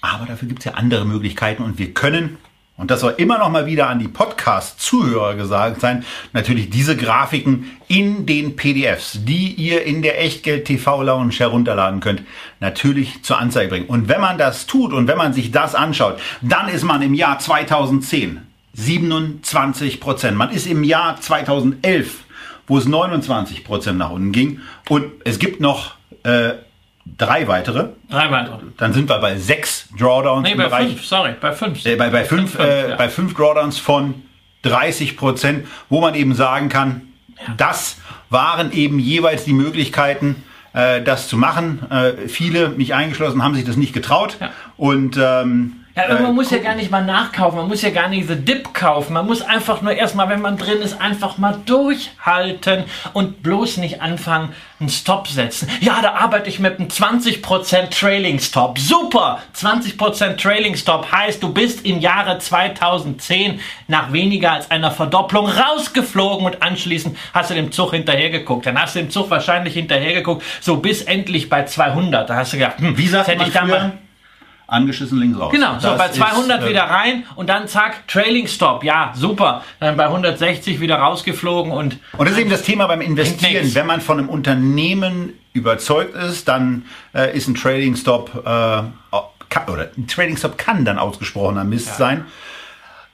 Speaker 1: Aber dafür gibt es ja andere Möglichkeiten und wir können, und das soll immer noch mal wieder an die Podcast-Zuhörer gesagt sein, natürlich diese Grafiken in den PDFs, die ihr in der Echtgeld-TV-Lounge herunterladen könnt, natürlich zur Anzeige bringen. Und wenn man das tut und wenn man sich das anschaut, dann ist man im Jahr 2010 27 Prozent. Man ist im Jahr 2011 wo es 29 Prozent nach unten ging. Und es gibt noch äh, drei weitere.
Speaker 2: Drei weitere.
Speaker 1: Dann sind wir bei sechs Drawdowns
Speaker 2: Nee, bei
Speaker 1: Bereich.
Speaker 2: fünf, sorry, bei fünf.
Speaker 1: Äh, bei, bei, fünf, äh,
Speaker 2: ja.
Speaker 1: bei fünf Drawdowns von 30 Prozent, wo man eben sagen kann, das waren eben jeweils die Möglichkeiten, äh, das zu machen. Äh, viele, mich eingeschlossen, haben sich das nicht getraut.
Speaker 2: Ja.
Speaker 1: Und ähm,
Speaker 2: Ja, aber man
Speaker 1: äh,
Speaker 2: muss ja gar nicht mal nachkaufen, man muss ja gar nicht The Dip kaufen. Man muss einfach nur erstmal, wenn man drin ist, einfach mal durchhalten und bloß nicht anfangen, einen Stop setzen. Ja, da arbeite ich mit einem 20% Trailing Stop. Super! 20% Trailing Stop heißt, du bist im Jahre 2010 nach weniger als einer Verdopplung rausgeflogen und anschließend hast du dem Zug hinterhergeguckt. Dann hast du dem Zug wahrscheinlich hinterhergeguckt, so bis endlich bei 200. Da hast du gedacht, hm,
Speaker 1: wie sagt
Speaker 2: das hätte
Speaker 1: man
Speaker 2: ich da
Speaker 1: früher?
Speaker 2: mal
Speaker 1: Angeschissen links raus.
Speaker 2: Genau, so
Speaker 1: Das
Speaker 2: bei
Speaker 1: ist,
Speaker 2: 200
Speaker 1: äh,
Speaker 2: wieder rein und dann zack, Trailing Stop. Ja, super. Dann bei 160 wieder rausgeflogen und
Speaker 1: Und das ist eben das Thema beim Investieren. Wenn man von einem Unternehmen überzeugt ist, dann äh, ist ein Trading Stop äh, kann, oder ein Trading Stop kann dann ausgesprochener Mist sein.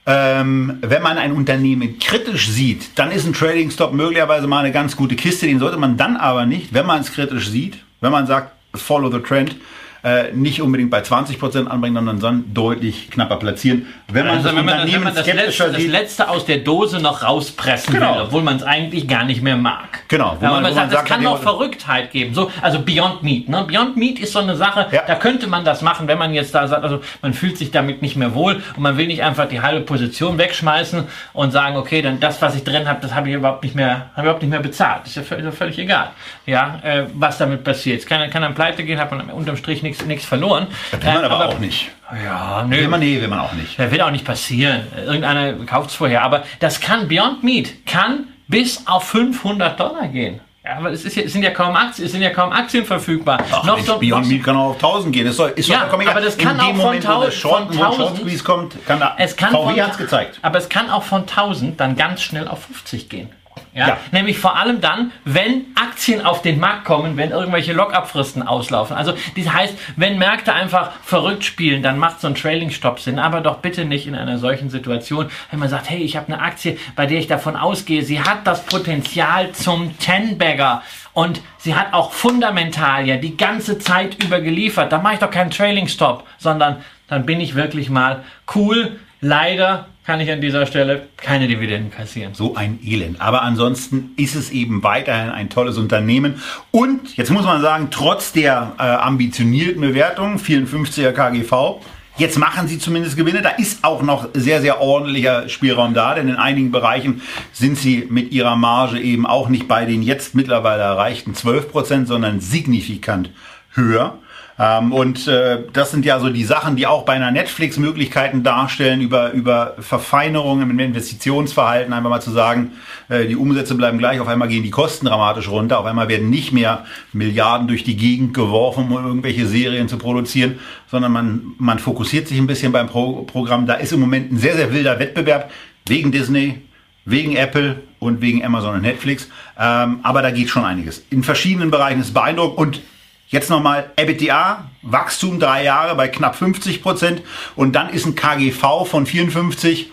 Speaker 1: Ähm, wenn man ein Unternehmen kritisch sieht, dann ist ein Trading Stop möglicherweise mal eine ganz gute Kiste. Den sollte man dann aber nicht, wenn man es kritisch sieht, wenn man sagt, follow the trend, äh, nicht unbedingt bei 20% anbringen, sondern dann deutlich knapper platzieren. Wenn man
Speaker 2: also
Speaker 1: das
Speaker 2: wenn man, das, wenn man das, letzte, das letzte aus der Dose noch rauspressen
Speaker 1: Genau.
Speaker 2: will, obwohl man es eigentlich gar nicht mehr mag.
Speaker 1: Genau, wo
Speaker 2: Ja,
Speaker 1: man-
Speaker 2: man,
Speaker 1: wo
Speaker 2: sagt, es kann noch Verrücktheit geben. So, also Beyond Meat. Ne? Beyond Meat ist so eine Sache,
Speaker 1: Ja.
Speaker 2: da könnte man das machen, wenn man jetzt da sagt, also man fühlt sich damit nicht mehr wohl und man will nicht einfach die halbe Position wegschmeißen und sagen, okay, dann das, was ich drin habe, das habe ich überhaupt nicht mehr, habe überhaupt nicht mehr bezahlt. Ist ja völlig, ist ja völlig egal. Ja, äh, was damit passiert. Es kann, kann dann pleite gehen, hat man unterm Strich nichts nichts verloren.
Speaker 1: das will man
Speaker 2: Äh,
Speaker 1: aber, auch nicht.
Speaker 2: Ja, nö.
Speaker 1: Will man, nee, will man auch nicht.
Speaker 2: Das wird auch nicht passieren. Irgendeiner kauft es vorher. Aber das kann, Beyond Meat kann bis auf 500 Dollar gehen. Ja, aber es, ist es sind ja kaum Aktien, es sind ja kaum Aktien verfügbar.
Speaker 1: Ach, Mensch, Beyond Meat kann auch auf 1000 gehen. Ist doch, ist doch
Speaker 2: Ja,
Speaker 1: egal.
Speaker 2: aber das kann
Speaker 1: In
Speaker 2: auch von
Speaker 1: Moment, wo der
Speaker 2: 1000
Speaker 1: Short,
Speaker 2: von
Speaker 1: wo ein Short
Speaker 2: 1000
Speaker 1: Squeeze kommt, kann da,
Speaker 2: Es kann
Speaker 1: VW hat's gezeigt.
Speaker 2: Aber es kann auch von 1000 dann ganz schnell auf 50 gehen. Ja?
Speaker 1: Ja.
Speaker 2: Nämlich vor allem dann, wenn Aktien auf den Markt kommen, wenn irgendwelche Lock-up-Fristen auslaufen. Also das heißt, wenn Märkte einfach verrückt spielen, dann macht so ein Trailing-Stop Sinn. Aber doch bitte nicht in einer solchen Situation, wenn man sagt, hey, ich habe eine Aktie, bei der ich davon ausgehe, sie hat das Potenzial zum Ten-Bagger. Und sie hat auch fundamental ja die ganze Zeit über geliefert. Da mache ich doch keinen Trailing-Stop, sondern dann bin ich wirklich mal cool. Leider kann ich an dieser Stelle keine Dividenden kassieren.
Speaker 1: So ein Elend. Aber ansonsten ist es eben weiterhin ein tolles Unternehmen. Und jetzt muss man sagen, trotz der äh, ambitionierten Bewertung, 54er KGV, jetzt machen sie zumindest Gewinne. Da ist auch noch sehr, sehr ordentlicher Spielraum da, denn in einigen Bereichen sind sie mit ihrer Marge eben auch nicht bei den jetzt mittlerweile erreichten 12 Prozent, sondern signifikant höher. Ähm, und äh, das sind ja so die Sachen, die auch bei einer Netflix Möglichkeiten darstellen, über, über Verfeinerungen im Investitionsverhalten, einfach mal zu sagen, äh, die Umsätze bleiben gleich, auf einmal gehen die Kosten dramatisch runter, auf einmal werden nicht mehr Milliarden durch die Gegend geworfen, um irgendwelche Serien zu produzieren, sondern man, man fokussiert sich ein bisschen beim Pro Programm. Da ist im Moment ein sehr, sehr wilder Wettbewerb wegen Disney, wegen Apple und wegen Amazon und Netflix. Ähm, aber da geht schon einiges. In verschiedenen Bereichen ist beeindruckend und Jetzt nochmal EBITDA, Wachstum drei Jahre bei knapp 50 Prozent und dann ist ein KGV von 54.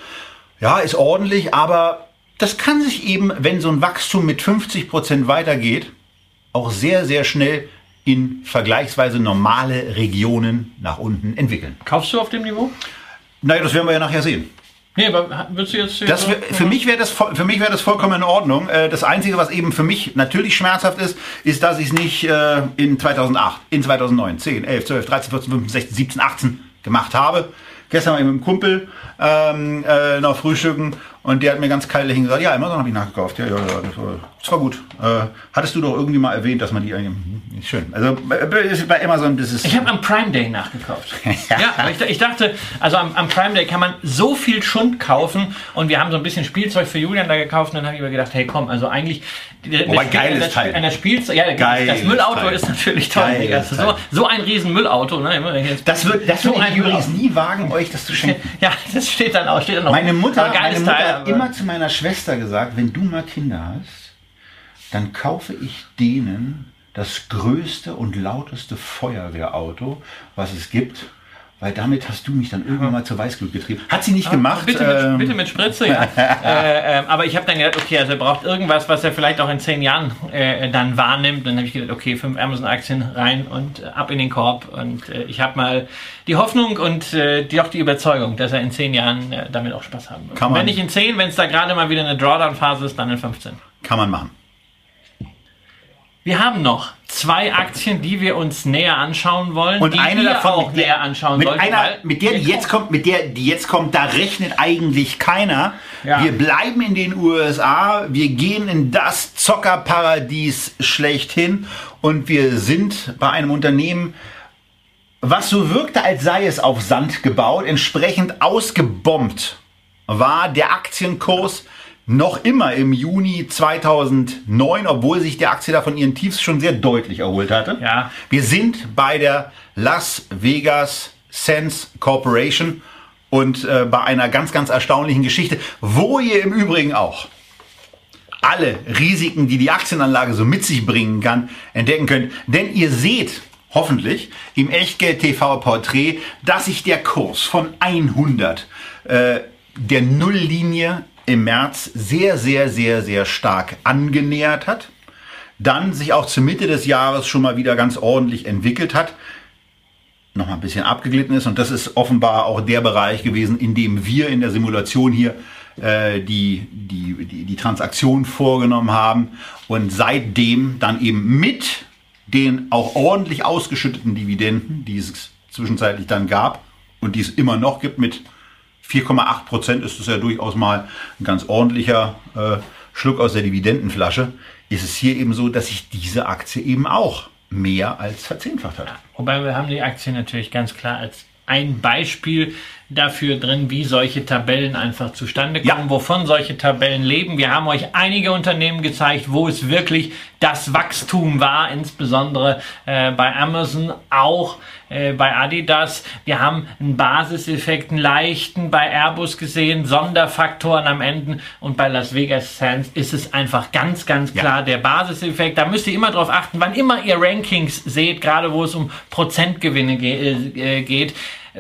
Speaker 1: Ja, ist ordentlich, aber das kann sich eben, wenn so ein Wachstum mit 50 Prozent weitergeht, auch sehr, sehr schnell in vergleichsweise normale Regionen nach unten entwickeln.
Speaker 2: Kaufst du auf dem Niveau?
Speaker 1: Naja, das werden wir ja nachher sehen.
Speaker 2: Nee, aber würdest du jetzt...
Speaker 1: Das, für mich wäre das, für mich wäre das vollkommen in Ordnung. Äh, Das Einzige, was eben für mich natürlich schmerzhaft ist, ist, dass ich es nicht äh, in 2008, in 2009, 10, 11, 12, 13, 14, 15, 16, 17, 18 gemacht habe. Gestern war ich mit einem Kumpel ähm, äh, noch frühstücken und der hat mir ganz kalt lächelnd gesagt, ja, Amazon habe ich nachgekauft. Ja, ja, ja, das war, das war gut. Äh, hattest du doch irgendwie mal erwähnt, dass man die eigentlich... hm, Schön. Also bei Amazon, das ist...
Speaker 2: Ich habe am Prime Day nachgekauft. ja, aber ich, ich dachte, also am, am Prime Day kann man so viel Schund kaufen und wir haben so ein bisschen Spielzeug für Julian da gekauft und dann habe ich mir gedacht, hey komm, also eigentlich
Speaker 1: Wobei,
Speaker 2: der,
Speaker 1: geiles
Speaker 2: das,
Speaker 1: Teil.
Speaker 2: Das Spielzeug, ja, das
Speaker 1: Geiles
Speaker 2: Müllauto
Speaker 1: Teil.
Speaker 2: ist natürlich toll.
Speaker 1: Geiles
Speaker 2: Digga. so, so ein riesen Müllauto. Ne?
Speaker 1: Das wird, das
Speaker 2: so
Speaker 1: würde ich übrigens nie wagen, euch das zu schenken.
Speaker 2: Ja, das steht dann auch. Steht dann auch.
Speaker 1: Meine Mutter, meine Mutter
Speaker 2: Teil,
Speaker 1: hat immer zu meiner Schwester gesagt, wenn du mal Kinder hast, dann kaufe ich denen das größte und lauteste Feuerwehrauto, was es gibt. Weil damit hast du mich dann irgendwann mal zur Weißglut getrieben. Hat sie nicht gemacht.
Speaker 2: Bitte mit,
Speaker 1: ähm,
Speaker 2: bitte mit Spritze, ja. äh, ähm, aber ich habe dann gedacht, okay, also er braucht irgendwas, was er vielleicht auch in zehn Jahren äh, dann wahrnimmt. Dann habe ich gedacht, okay, fünf Amazon-Aktien rein und äh, ab in den Korb. Und äh, ich habe mal die Hoffnung und äh, die, auch die Überzeugung, dass er in zehn Jahren äh, damit auch Spaß haben wird.
Speaker 1: Kann man.
Speaker 2: Wenn nicht in zehn, wenn es da gerade mal wieder eine Drawdown-Phase ist, dann in 15.
Speaker 1: Kann man machen.
Speaker 2: Wir haben noch zwei Aktien, die wir uns näher anschauen wollen,
Speaker 1: Und
Speaker 2: die
Speaker 1: eine davon,
Speaker 2: auch
Speaker 1: mit der,
Speaker 2: näher anschauen
Speaker 1: mit,
Speaker 2: sollten.
Speaker 1: einer, mit der, die jetzt kommt, mit der, die jetzt kommt, da rechnet eigentlich keiner.
Speaker 2: Ja.
Speaker 1: Wir bleiben in den USA, wir gehen in das Zockerparadies schlechthin und wir sind bei einem Unternehmen, was so wirkte, als sei es auf Sand gebaut, entsprechend ausgebombt war der Aktienkurs noch immer im Juni 2009, obwohl sich die Aktie da von ihren Tiefs schon sehr deutlich erholt hatte.
Speaker 2: Ja.
Speaker 1: Wir sind bei der Las Vegas Sense Corporation und äh, bei einer ganz, ganz erstaunlichen Geschichte, wo ihr im Übrigen auch alle Risiken, die die Aktienanlage so mit sich bringen kann, entdecken könnt. Denn ihr seht hoffentlich im Echtgeld TV Porträt, dass sich der Kurs von 100 äh, der Nulllinie im März sehr, sehr, sehr, sehr stark angenähert hat. Dann sich auch zur Mitte des Jahres schon mal wieder ganz ordentlich entwickelt hat noch mal ein bisschen abgeglitten ist. Und das ist offenbar auch der Bereich gewesen, in dem wir in der Simulation hier äh, die, die, die, die Transaktion vorgenommen haben. Und seitdem dann eben mit den auch ordentlich ausgeschütteten Dividenden, die es zwischenzeitlich dann gab und die es immer noch gibt, mit 4,8 Prozent ist es ja durchaus mal ein ganz ordentlicher äh, Schluck aus der Dividendenflasche, ist es hier eben so, dass sich diese Aktie eben auch mehr als verzehnfacht hat.
Speaker 2: Wobei wir haben die Aktie natürlich ganz klar als ein Beispiel dafür drin, wie solche Tabellen einfach zustande kommen,
Speaker 1: Ja.
Speaker 2: wovon solche Tabellen leben. Wir haben euch einige Unternehmen gezeigt, wo es wirklich das Wachstum war, insbesondere äh, bei Amazon, auch äh, bei Adidas. Wir haben einen Basiseffekt, einen leichten bei Airbus gesehen, Sonderfaktoren am Ende und bei Las Vegas Sands ist es einfach ganz, ganz
Speaker 1: Ja.
Speaker 2: klar der Basiseffekt. Da müsst ihr immer darauf achten, wann immer ihr Rankings seht, gerade wo es um Prozentgewinne ge äh, geht.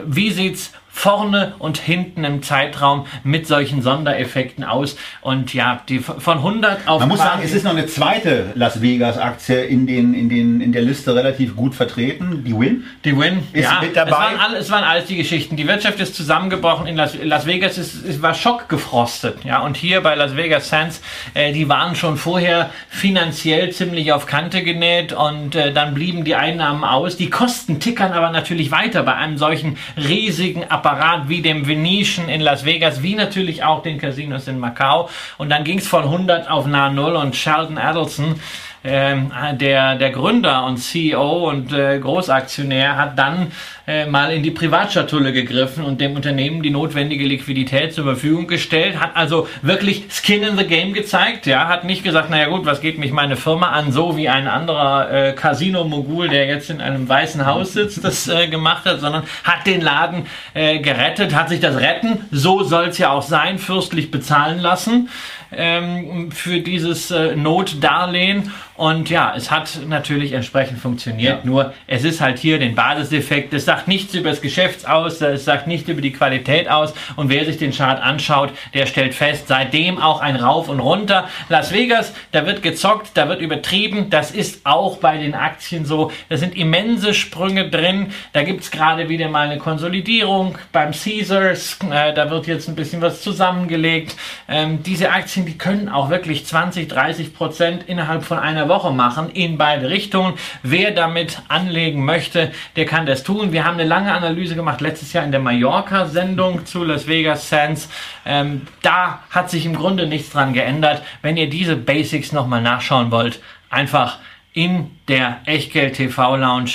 Speaker 2: Wie sieht's vorne und hinten im Zeitraum mit solchen Sondereffekten aus? Und ja, die von von 100 auf
Speaker 1: Man muss sagen, es ist noch eine zweite Las Vegas Aktie in, den, in, den, in der Liste relativ gut vertreten, die Win.
Speaker 2: Die Win
Speaker 1: Ist
Speaker 2: ja,
Speaker 1: mit dabei.
Speaker 2: Es waren, alle, es waren alles die Geschichten. Die Wirtschaft ist zusammengebrochen. In Las, Las Vegas ist, ist, war schockgefrostet. Ja, und hier bei Las Vegas Sands, äh, die waren schon vorher finanziell ziemlich auf Kante genäht und äh, dann blieben die Einnahmen aus. Die Kosten tickern aber natürlich weiter bei einem solchen riesigen Apparat wie dem Venetian in Las Vegas, wie natürlich auch den Casinos in Macau. Und dann ging es von 100 auf nahe Null und Sheldon Adelson ähm, der, der Gründer und CEO und äh, Großaktionär hat dann äh, mal in die Privatschatulle gegriffen und dem Unternehmen die notwendige Liquidität zur Verfügung gestellt, hat also wirklich Skin in the Game gezeigt, ja, hat nicht gesagt, naja gut, was geht mich meine Firma an, so wie ein anderer äh, Casino-Mogul, der jetzt in einem weißen Haus sitzt, das äh, gemacht hat, sondern hat den Laden äh, gerettet, hat sich das Retten, so soll es ja auch sein, fürstlich bezahlen lassen ähm, für dieses äh, Notdarlehen. Und ja, es hat natürlich entsprechend funktioniert.
Speaker 1: Ja.
Speaker 2: Nur es ist halt hier den Basiseffekt. Es sagt nichts über das Geschäft aus, es sagt nicht über die Qualität aus. Und wer sich den Chart anschaut, der stellt fest, seitdem auch ein Rauf und Runter. Las Vegas, da wird gezockt, da wird übertrieben. Das ist auch bei den Aktien so. Da sind immense Sprünge drin. Da gibt's gerade wieder mal eine Konsolidierung beim Caesars. Äh, da wird jetzt ein bisschen was zusammengelegt. Ähm, diese Aktien, die können auch wirklich 20, 30 Prozent innerhalb von einer Woche machen in beide Richtungen. Wer damit anlegen möchte, der kann das tun. Wir haben eine lange Analyse gemacht letztes Jahr in der Mallorca-Sendung zu Las Vegas Sands. Ähm, da hat sich im Grunde nichts dran geändert. Wenn ihr diese Basics nochmal nachschauen wollt, einfach in der Echtgeld TV Lounge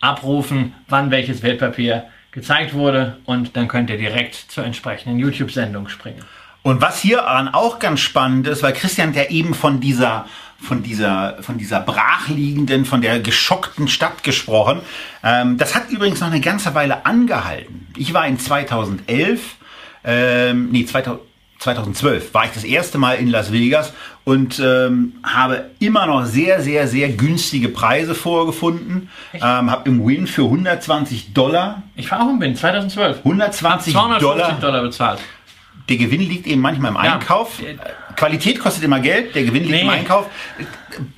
Speaker 2: abrufen, wann welches Wertpapier gezeigt wurde und dann könnt ihr direkt zur entsprechenden YouTube-Sendung springen.
Speaker 1: Und was hier auch ganz spannend ist, weil Christian ja eben von dieser, von dieser, von dieser brachliegenden, von der geschockten Stadt gesprochen. Ähm, das hat übrigens noch eine ganze Weile angehalten. Ich war in 2011, ähm, nee, 2000, 2012 war ich das erste Mal in Las Vegas und ähm, habe immer noch sehr, sehr, sehr günstige Preise vorgefunden. Ähm, habe im Win für 120 Dollar.
Speaker 2: Ich war auch im Win, 2012.
Speaker 1: 120
Speaker 2: 250
Speaker 1: Dollar.
Speaker 2: Dollar bezahlt.
Speaker 1: Der Gewinn liegt eben manchmal im
Speaker 2: Ja.
Speaker 1: Qualität kostet immer Geld, der Gewinn liegt im
Speaker 2: Nee.
Speaker 1: Einkauf.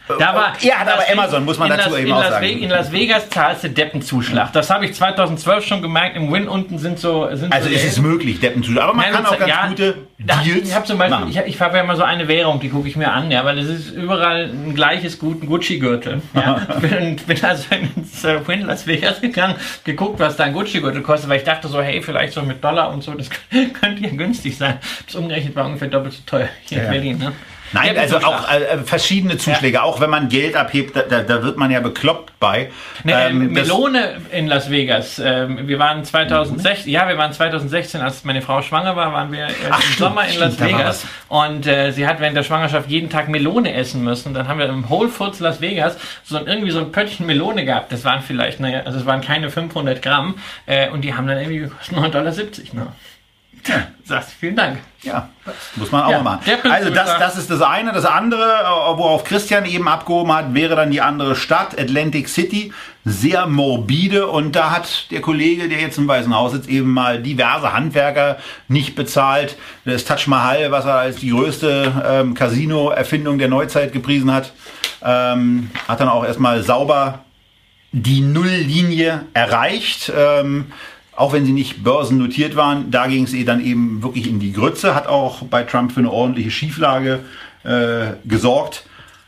Speaker 2: Da war,
Speaker 1: Er hat aber
Speaker 2: Las-
Speaker 1: Amazon, muss man dazu
Speaker 2: Las,
Speaker 1: eben auch
Speaker 2: Las
Speaker 1: sagen.
Speaker 2: In Las Vegas zahlst du Deppenzuschlag. Das habe ich 2012 schon gemerkt. Im Win unten sind so. Sind
Speaker 1: Also
Speaker 2: so
Speaker 1: es ist möglich, Deppen zu aber man
Speaker 2: Nein,
Speaker 1: kann auch ganz
Speaker 2: ja,
Speaker 1: gute Deals
Speaker 2: Ich habe zum Beispiel,
Speaker 1: machen.
Speaker 2: ich, ich habe ja immer so eine Währung, die gucke ich mir an, ja, weil es ist überall ein gleiches guten Gucci-Gürtel. Ja. bin, bin also ins äh, Win Las Vegas gegangen, geguckt, was da ein Gucci-Gürtel kostet, weil ich dachte so, hey, vielleicht so mit Dollar und so, das könnte ja günstig sein. Das umgerechnet war ungefähr doppelt so teuer hier
Speaker 1: Ja.
Speaker 2: in Berlin. Ne?
Speaker 1: Nein, also auch äh, verschiedene Zuschläge. Auch wenn man Geld abhebt, da, da, wird man ja bekloppt bei.
Speaker 2: Ne,
Speaker 1: Ähm, das-
Speaker 2: Melone in Las Vegas. Ähm, wir waren 2016, ja, wir waren 2016, als meine Frau schwanger war, waren wir äh,
Speaker 1: Ach,
Speaker 2: im
Speaker 1: stimmt,
Speaker 2: Sommer in
Speaker 1: stimmt,
Speaker 2: Las Vegas und äh, sie hat während der Schwangerschaft jeden Tag Melone essen müssen. Dann haben wir im Whole Foods Las Vegas so ein, irgendwie so ein Pöttchen Melone gehabt. Das waren vielleicht, naja, also es waren keine 500 Gramm äh, und die haben dann irgendwie gekostet 9,70 Dollar. Ne?
Speaker 1: Tja,
Speaker 2: Sagst du, vielen Dank.
Speaker 1: ja, muss man auch
Speaker 2: Ja,
Speaker 1: mal machen. Also das, das ist das eine. Das andere, äh, worauf Christian eben abgehoben hat, wäre dann die andere Stadt, Atlantic City. Sehr morbide und da hat der Kollege, der jetzt im Weißen Haus sitzt, eben mal diverse Handwerker nicht bezahlt. Das Taj Mahal, was er als die größte ähm, Casino-Erfindung der Neuzeit gepriesen hat, ähm, hat dann auch erstmal sauber die Nulllinie erreicht. Ähm, auch wenn sie nicht börsennotiert waren, da ging es eh dann eben wirklich in die Grütze, hat auch bei Trump für eine ordentliche Schieflage äh, gesorgt.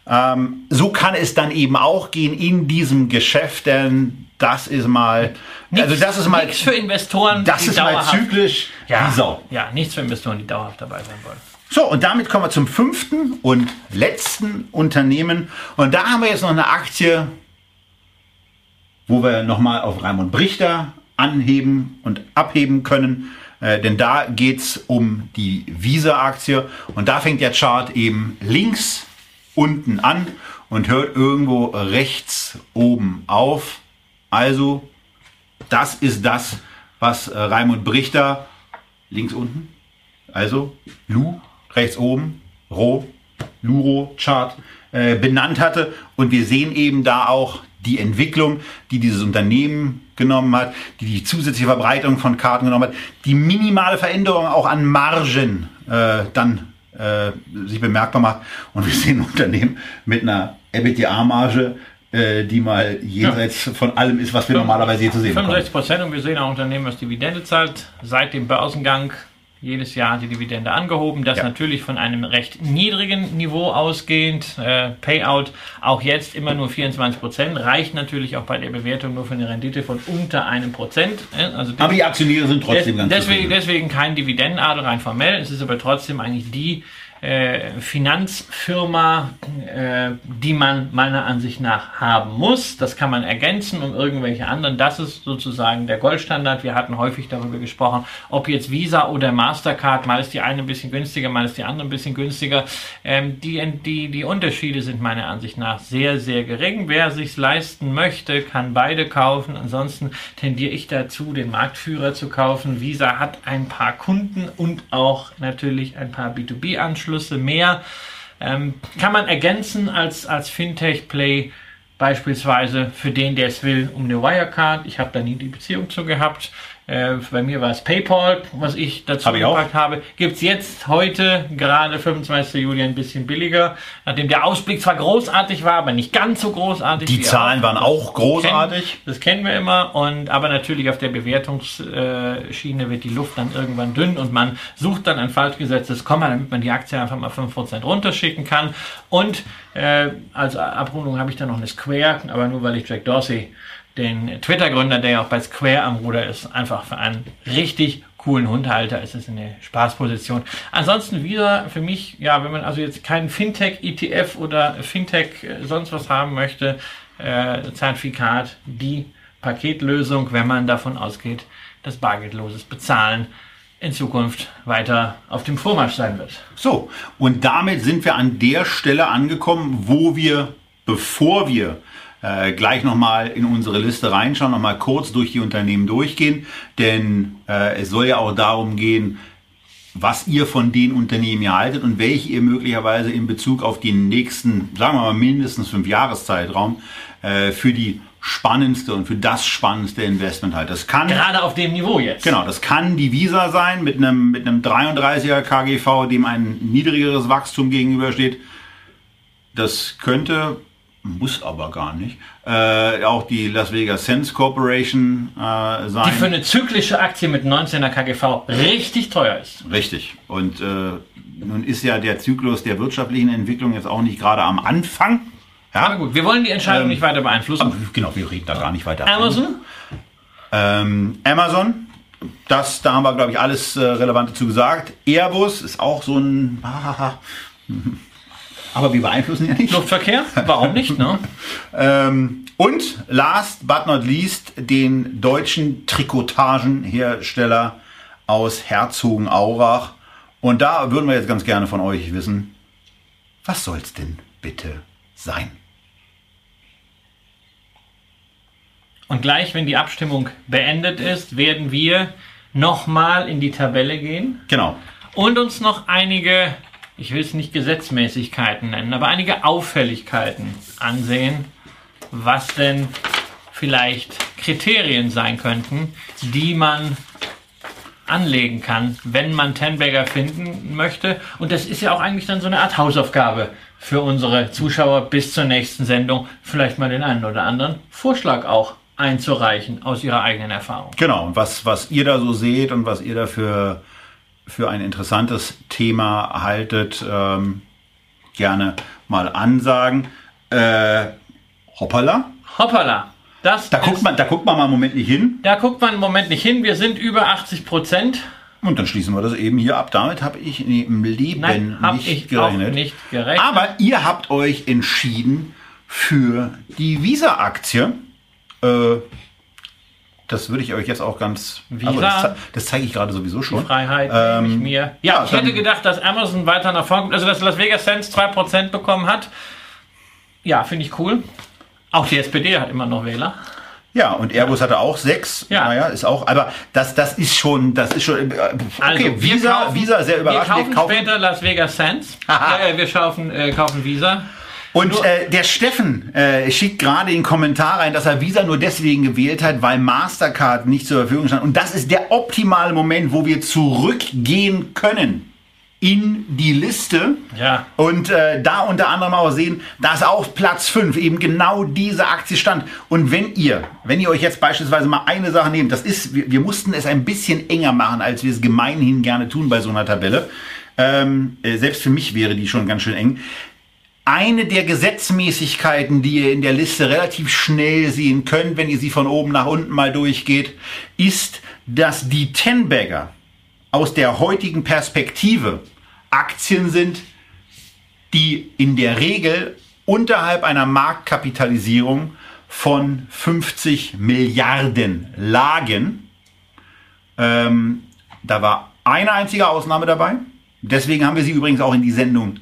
Speaker 1: Ähm, so kann es dann eben auch gehen in diesem Geschäft, denn das ist mal, also das ist mal,
Speaker 2: nichts für Investoren,
Speaker 1: das ist mal zyklisch
Speaker 2: ja,
Speaker 1: wie Sau.
Speaker 2: ja, nichts für Investoren, die dauerhaft dabei sein wollen.
Speaker 1: So, und damit kommen wir zum fünften und letzten Unternehmen. Und da haben wir jetzt noch eine Aktie, wo wir nochmal auf Raimund Brichter anheben und abheben können. Äh, denn da geht's um die Visa-Aktie. Und da fängt der Chart eben links unten an und hört irgendwo rechts oben auf. Also, das ist das, was äh, Raimund Brichter links unten also Lu, rechts oben, Ro, Luro Chart äh, benannt hatte. Und wir sehen eben da auch die Entwicklung, die dieses Unternehmen genommen hat, die die zusätzliche Verbreitung von Karten genommen hat, die minimale Veränderung auch an Margen äh, dann äh, sich bemerkbar macht. Und wir sehen ein Unternehmen mit einer EBITDA-Marge, äh, die mal jenseits von allem ist, was wir normalerweise hier zu sehen bekommen.
Speaker 2: 65 Prozent und wir sehen auch ein Unternehmen, was Dividende zahlt. Seit dem Börsengang jedes Jahr die Dividende angehoben. Das
Speaker 1: Ja.
Speaker 2: natürlich von einem recht niedrigen Niveau ausgehend. Äh, Payout auch jetzt immer nur 24 Prozent. Reicht natürlich auch bei der Bewertung nur für eine Rendite von unter einem Prozent. Äh, Also
Speaker 1: Aber die Aktionäre sind trotzdem ganz
Speaker 2: deswegen,
Speaker 1: zufrieden.
Speaker 2: deswegen kein Dividendenadel rein formell. Es ist aber trotzdem eigentlich die äh, Finanzfirma, äh, die man meiner Ansicht nach haben muss. Das kann man ergänzen um irgendwelche anderen. Das ist sozusagen der Goldstandard. Wir hatten häufig darüber gesprochen, ob jetzt Visa oder Mastercard, mal ist die eine ein bisschen günstiger, mal ist die andere ein bisschen günstiger. Ähm, die, die, die Unterschiede sind meiner Ansicht nach sehr, sehr gering. Wer sich's leisten möchte, kann beide kaufen. Ansonsten tendiere ich dazu, den Marktführer zu kaufen. Visa hat ein paar Kunden und auch natürlich ein paar B2B-Anschlüsse mehr. Ähm, kann man ergänzen als, als Fintech-Play beispielsweise für den, der es will, um eine Wirecard. Ich habe da nie die Beziehung zu gehabt. Äh, bei mir war es PayPal, was ich dazu
Speaker 1: Hab ich auch.
Speaker 2: gepackt habe. Gibt es jetzt heute, gerade 25. Juli, ein bisschen billiger. Nachdem der Ausblick zwar großartig war, aber nicht ganz so großartig.
Speaker 1: Die Zahlen waren auch großartig.
Speaker 2: kennen, das kennen wir immer und aber natürlich auf der Bewertungsschiene wird die Luft dann irgendwann dünn und man sucht dann ein falsch gesetztes Komma, damit man die Aktie einfach mal 5% runterschicken kann. Und äh, als Abrundung habe ich dann noch eine Square, aber nur weil ich Jack Dorsey, den Twitter-Gründer, der ja auch bei Square am Ruder ist, einfach für einen richtig coolen Hund halte. Es ist eine Spaßposition. Ansonsten wieder für mich, ja, wenn man also jetzt keinen Fintech-ETF oder Fintech äh, sonst was haben möchte, äh, Zertifikat, die Paketlösung, wenn man davon ausgeht, dass bargeldloses Bezahlen in Zukunft weiter auf dem Vormarsch sein wird.
Speaker 1: So, und damit sind wir an der Stelle angekommen, wo wir, bevor wir äh, gleich nochmal in unsere Liste reinschauen, nochmal kurz durch die Unternehmen durchgehen, denn äh, es soll ja auch darum gehen, was ihr von den Unternehmen hier haltet und welche ihr möglicherweise in Bezug auf den nächsten, sagen wir mal mindestens fünf Jahreszeitraum äh, für die spannendste und für das spannendste Investment halt. Das kann
Speaker 2: Gerade auf dem Niveau jetzt.
Speaker 1: Genau, das kann die Visa sein mit einem, mit einem 33er KGV, dem ein niedrigeres Wachstum gegenübersteht. Das könnte, muss aber gar nicht, äh, auch die Las Vegas Sense Corporation äh, sein.
Speaker 2: Die für eine zyklische Aktie mit 19er KGV richtig teuer ist.
Speaker 1: Richtig. Und äh, nun ist ja der Zyklus der wirtschaftlichen Entwicklung jetzt auch nicht gerade am Anfang. Ja,
Speaker 2: Aber gut, wir wollen die Entscheidung
Speaker 1: Ähm,
Speaker 2: nicht weiter beeinflussen.
Speaker 1: aber genau, wir reden da gar nicht weiter.
Speaker 2: Amazon?
Speaker 1: Ähm, Amazon, das, da haben wir, glaube ich, alles äh, Relevante zu gesagt. Airbus ist auch so ein. Aber wir beeinflussen ja nicht.
Speaker 2: Luftverkehr? Warum nicht, ne?
Speaker 1: Ähm, und last but not least den deutschen Trikotagenhersteller aus Herzogenaurach. Und da würden wir jetzt ganz gerne von euch wissen, was soll's denn bitte sein?
Speaker 2: Und gleich, wenn die Abstimmung beendet ist, werden wir nochmal in die Tabelle gehen
Speaker 1: Genau.
Speaker 2: und uns noch einige, ich will es nicht Gesetzmäßigkeiten nennen, aber einige Auffälligkeiten ansehen, was denn vielleicht Kriterien sein könnten, die man anlegen kann, wenn man Tenbagger finden möchte. Und das ist ja auch eigentlich dann so eine Art Hausaufgabe für unsere Zuschauer bis zur nächsten Sendung, vielleicht mal den einen oder anderen Vorschlag auch einzureichen aus ihrer eigenen Erfahrung.
Speaker 1: Genau, und was, was ihr da so seht und was ihr da für, für ein interessantes Thema haltet, ähm, gerne mal ansagen. Äh, hoppala.
Speaker 2: Hoppala! Das
Speaker 1: Da guckt, man, da guckt man mal einen Moment nicht hin
Speaker 2: da guckt man im Moment nicht hin. Wir sind über 80 Prozent.
Speaker 1: und dann schließen wir das eben hier ab. Damit habe ich im Leben
Speaker 2: Nein,
Speaker 1: nicht
Speaker 2: ich
Speaker 1: gerechnet.
Speaker 2: nicht gerechnet.
Speaker 1: Aber ihr habt euch entschieden für die Visa-Aktie. Äh, das würde ich euch jetzt auch ganz.
Speaker 2: Visa?
Speaker 1: Also das, das zeige ich gerade sowieso schon.
Speaker 2: Freiheit
Speaker 1: Ähm,
Speaker 2: mir. Ja,
Speaker 1: ja,
Speaker 2: ich hätte gedacht, dass Amazon weiter nach vorne kommt. Also, dass Las Vegas Sense 2% bekommen hat. Ja, finde ich cool. Auch die SPD hat immer noch Wähler.
Speaker 1: Ja, und Airbus hatte auch sechs.
Speaker 2: Ja.
Speaker 1: Naja, ist auch. Aber das, das ist schon, das ist schon. äh, Okay,
Speaker 2: Also, wir
Speaker 1: Visa,
Speaker 2: kaufen-
Speaker 1: Visa sehr
Speaker 2: Wir
Speaker 1: überraschend.
Speaker 2: kaufen, später Las Vegas.
Speaker 1: Aha.
Speaker 2: äh, wir kaufen, äh, kaufen Visa.
Speaker 1: Und äh, der Steffen äh, schickt gerade den Kommentar rein, dass er Visa nur deswegen gewählt hat, weil Mastercard nicht zur Verfügung stand. Und das ist der optimale Moment, wo wir zurückgehen können in die Liste.
Speaker 2: Ja.
Speaker 1: Und äh, da unter anderem auch sehen, dass auf Platz 5 eben genau diese Aktie stand. Und wenn ihr, wenn ihr euch jetzt beispielsweise mal eine Sache nehmt, das ist, wir, wir mussten es ein bisschen enger machen, als wir es gemeinhin gerne tun bei so einer Tabelle. Ähm, äh, selbst für mich wäre die schon ganz schön eng. Eine der Gesetzmäßigkeiten, die ihr in der Liste relativ schnell sehen könnt, wenn ihr sie von oben nach unten mal durchgeht, ist, dass die Ten-Bagger aus der heutigen Perspektive Aktien sind, die in der Regel unterhalb einer Marktkapitalisierung von 50 Milliarden lagen. Ähm, da war eine einzige Ausnahme dabei. Deswegen haben wir sie übrigens auch in die Sendung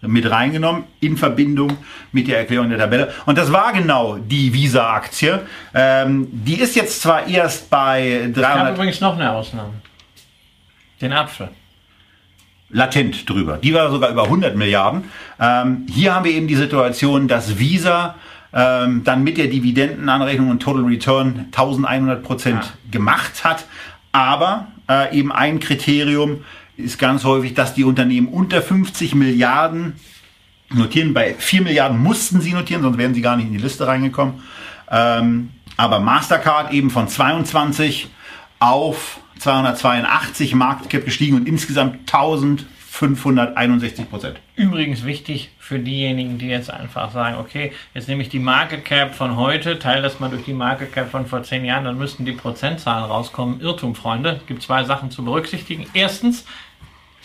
Speaker 1: mit reingenommen in Verbindung mit der Erklärung der Tabelle. Und das war genau die Visa-Aktie. Ähm, die ist jetzt zwar erst bei
Speaker 2: Ich habe
Speaker 1: 300
Speaker 2: übrigens noch eine Ausnahme. Den Apfel.
Speaker 1: latent drüber. Die war sogar über 100 Milliarden. Ähm, hier haben wir eben die Situation, dass Visa ähm, dann mit der Dividendenanrechnung und Total Return 1100 Prozent
Speaker 2: Ja.
Speaker 1: gemacht hat. Aber äh, eben ein Kriterium ist ganz häufig, dass die Unternehmen unter 50 Milliarden notieren. Bei 4 Milliarden mussten sie notieren, sonst wären sie gar nicht in die Liste reingekommen. Ähm, aber Mastercard eben von 22 auf 282 Marktcap gestiegen und insgesamt 1561 Prozent.
Speaker 2: Übrigens wichtig für diejenigen, die jetzt einfach sagen, okay, jetzt nehme ich die Market Cap von heute, teile das mal durch die Market Cap von vor zehn Jahren, dann müssten die Prozentzahlen rauskommen. Irrtum, Freunde. Es gibt zwei Sachen zu berücksichtigen. Erstens,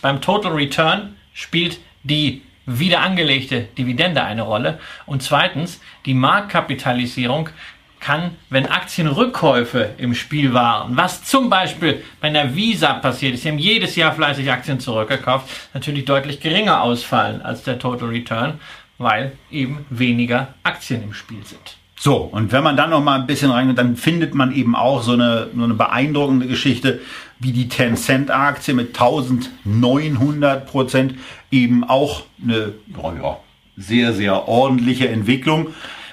Speaker 2: beim Total Return spielt die wieder angelegte Dividende eine Rolle. Und zweitens, die Marktkapitalisierung kann, wenn Aktienrückkäufe im Spiel waren, was zum Beispiel bei einer Visa passiert ist, sie haben jedes Jahr fleißig Aktien zurückgekauft, natürlich deutlich geringer ausfallen als der Total Return, weil eben weniger Aktien im Spiel sind.
Speaker 1: So, und wenn man dann noch mal ein bisschen reingeht, dann findet man eben auch so eine, so eine beeindruckende Geschichte, wie die Tencent-Aktie mit 1900 Prozent eben auch eine ja, sehr, sehr ordentliche Entwicklung.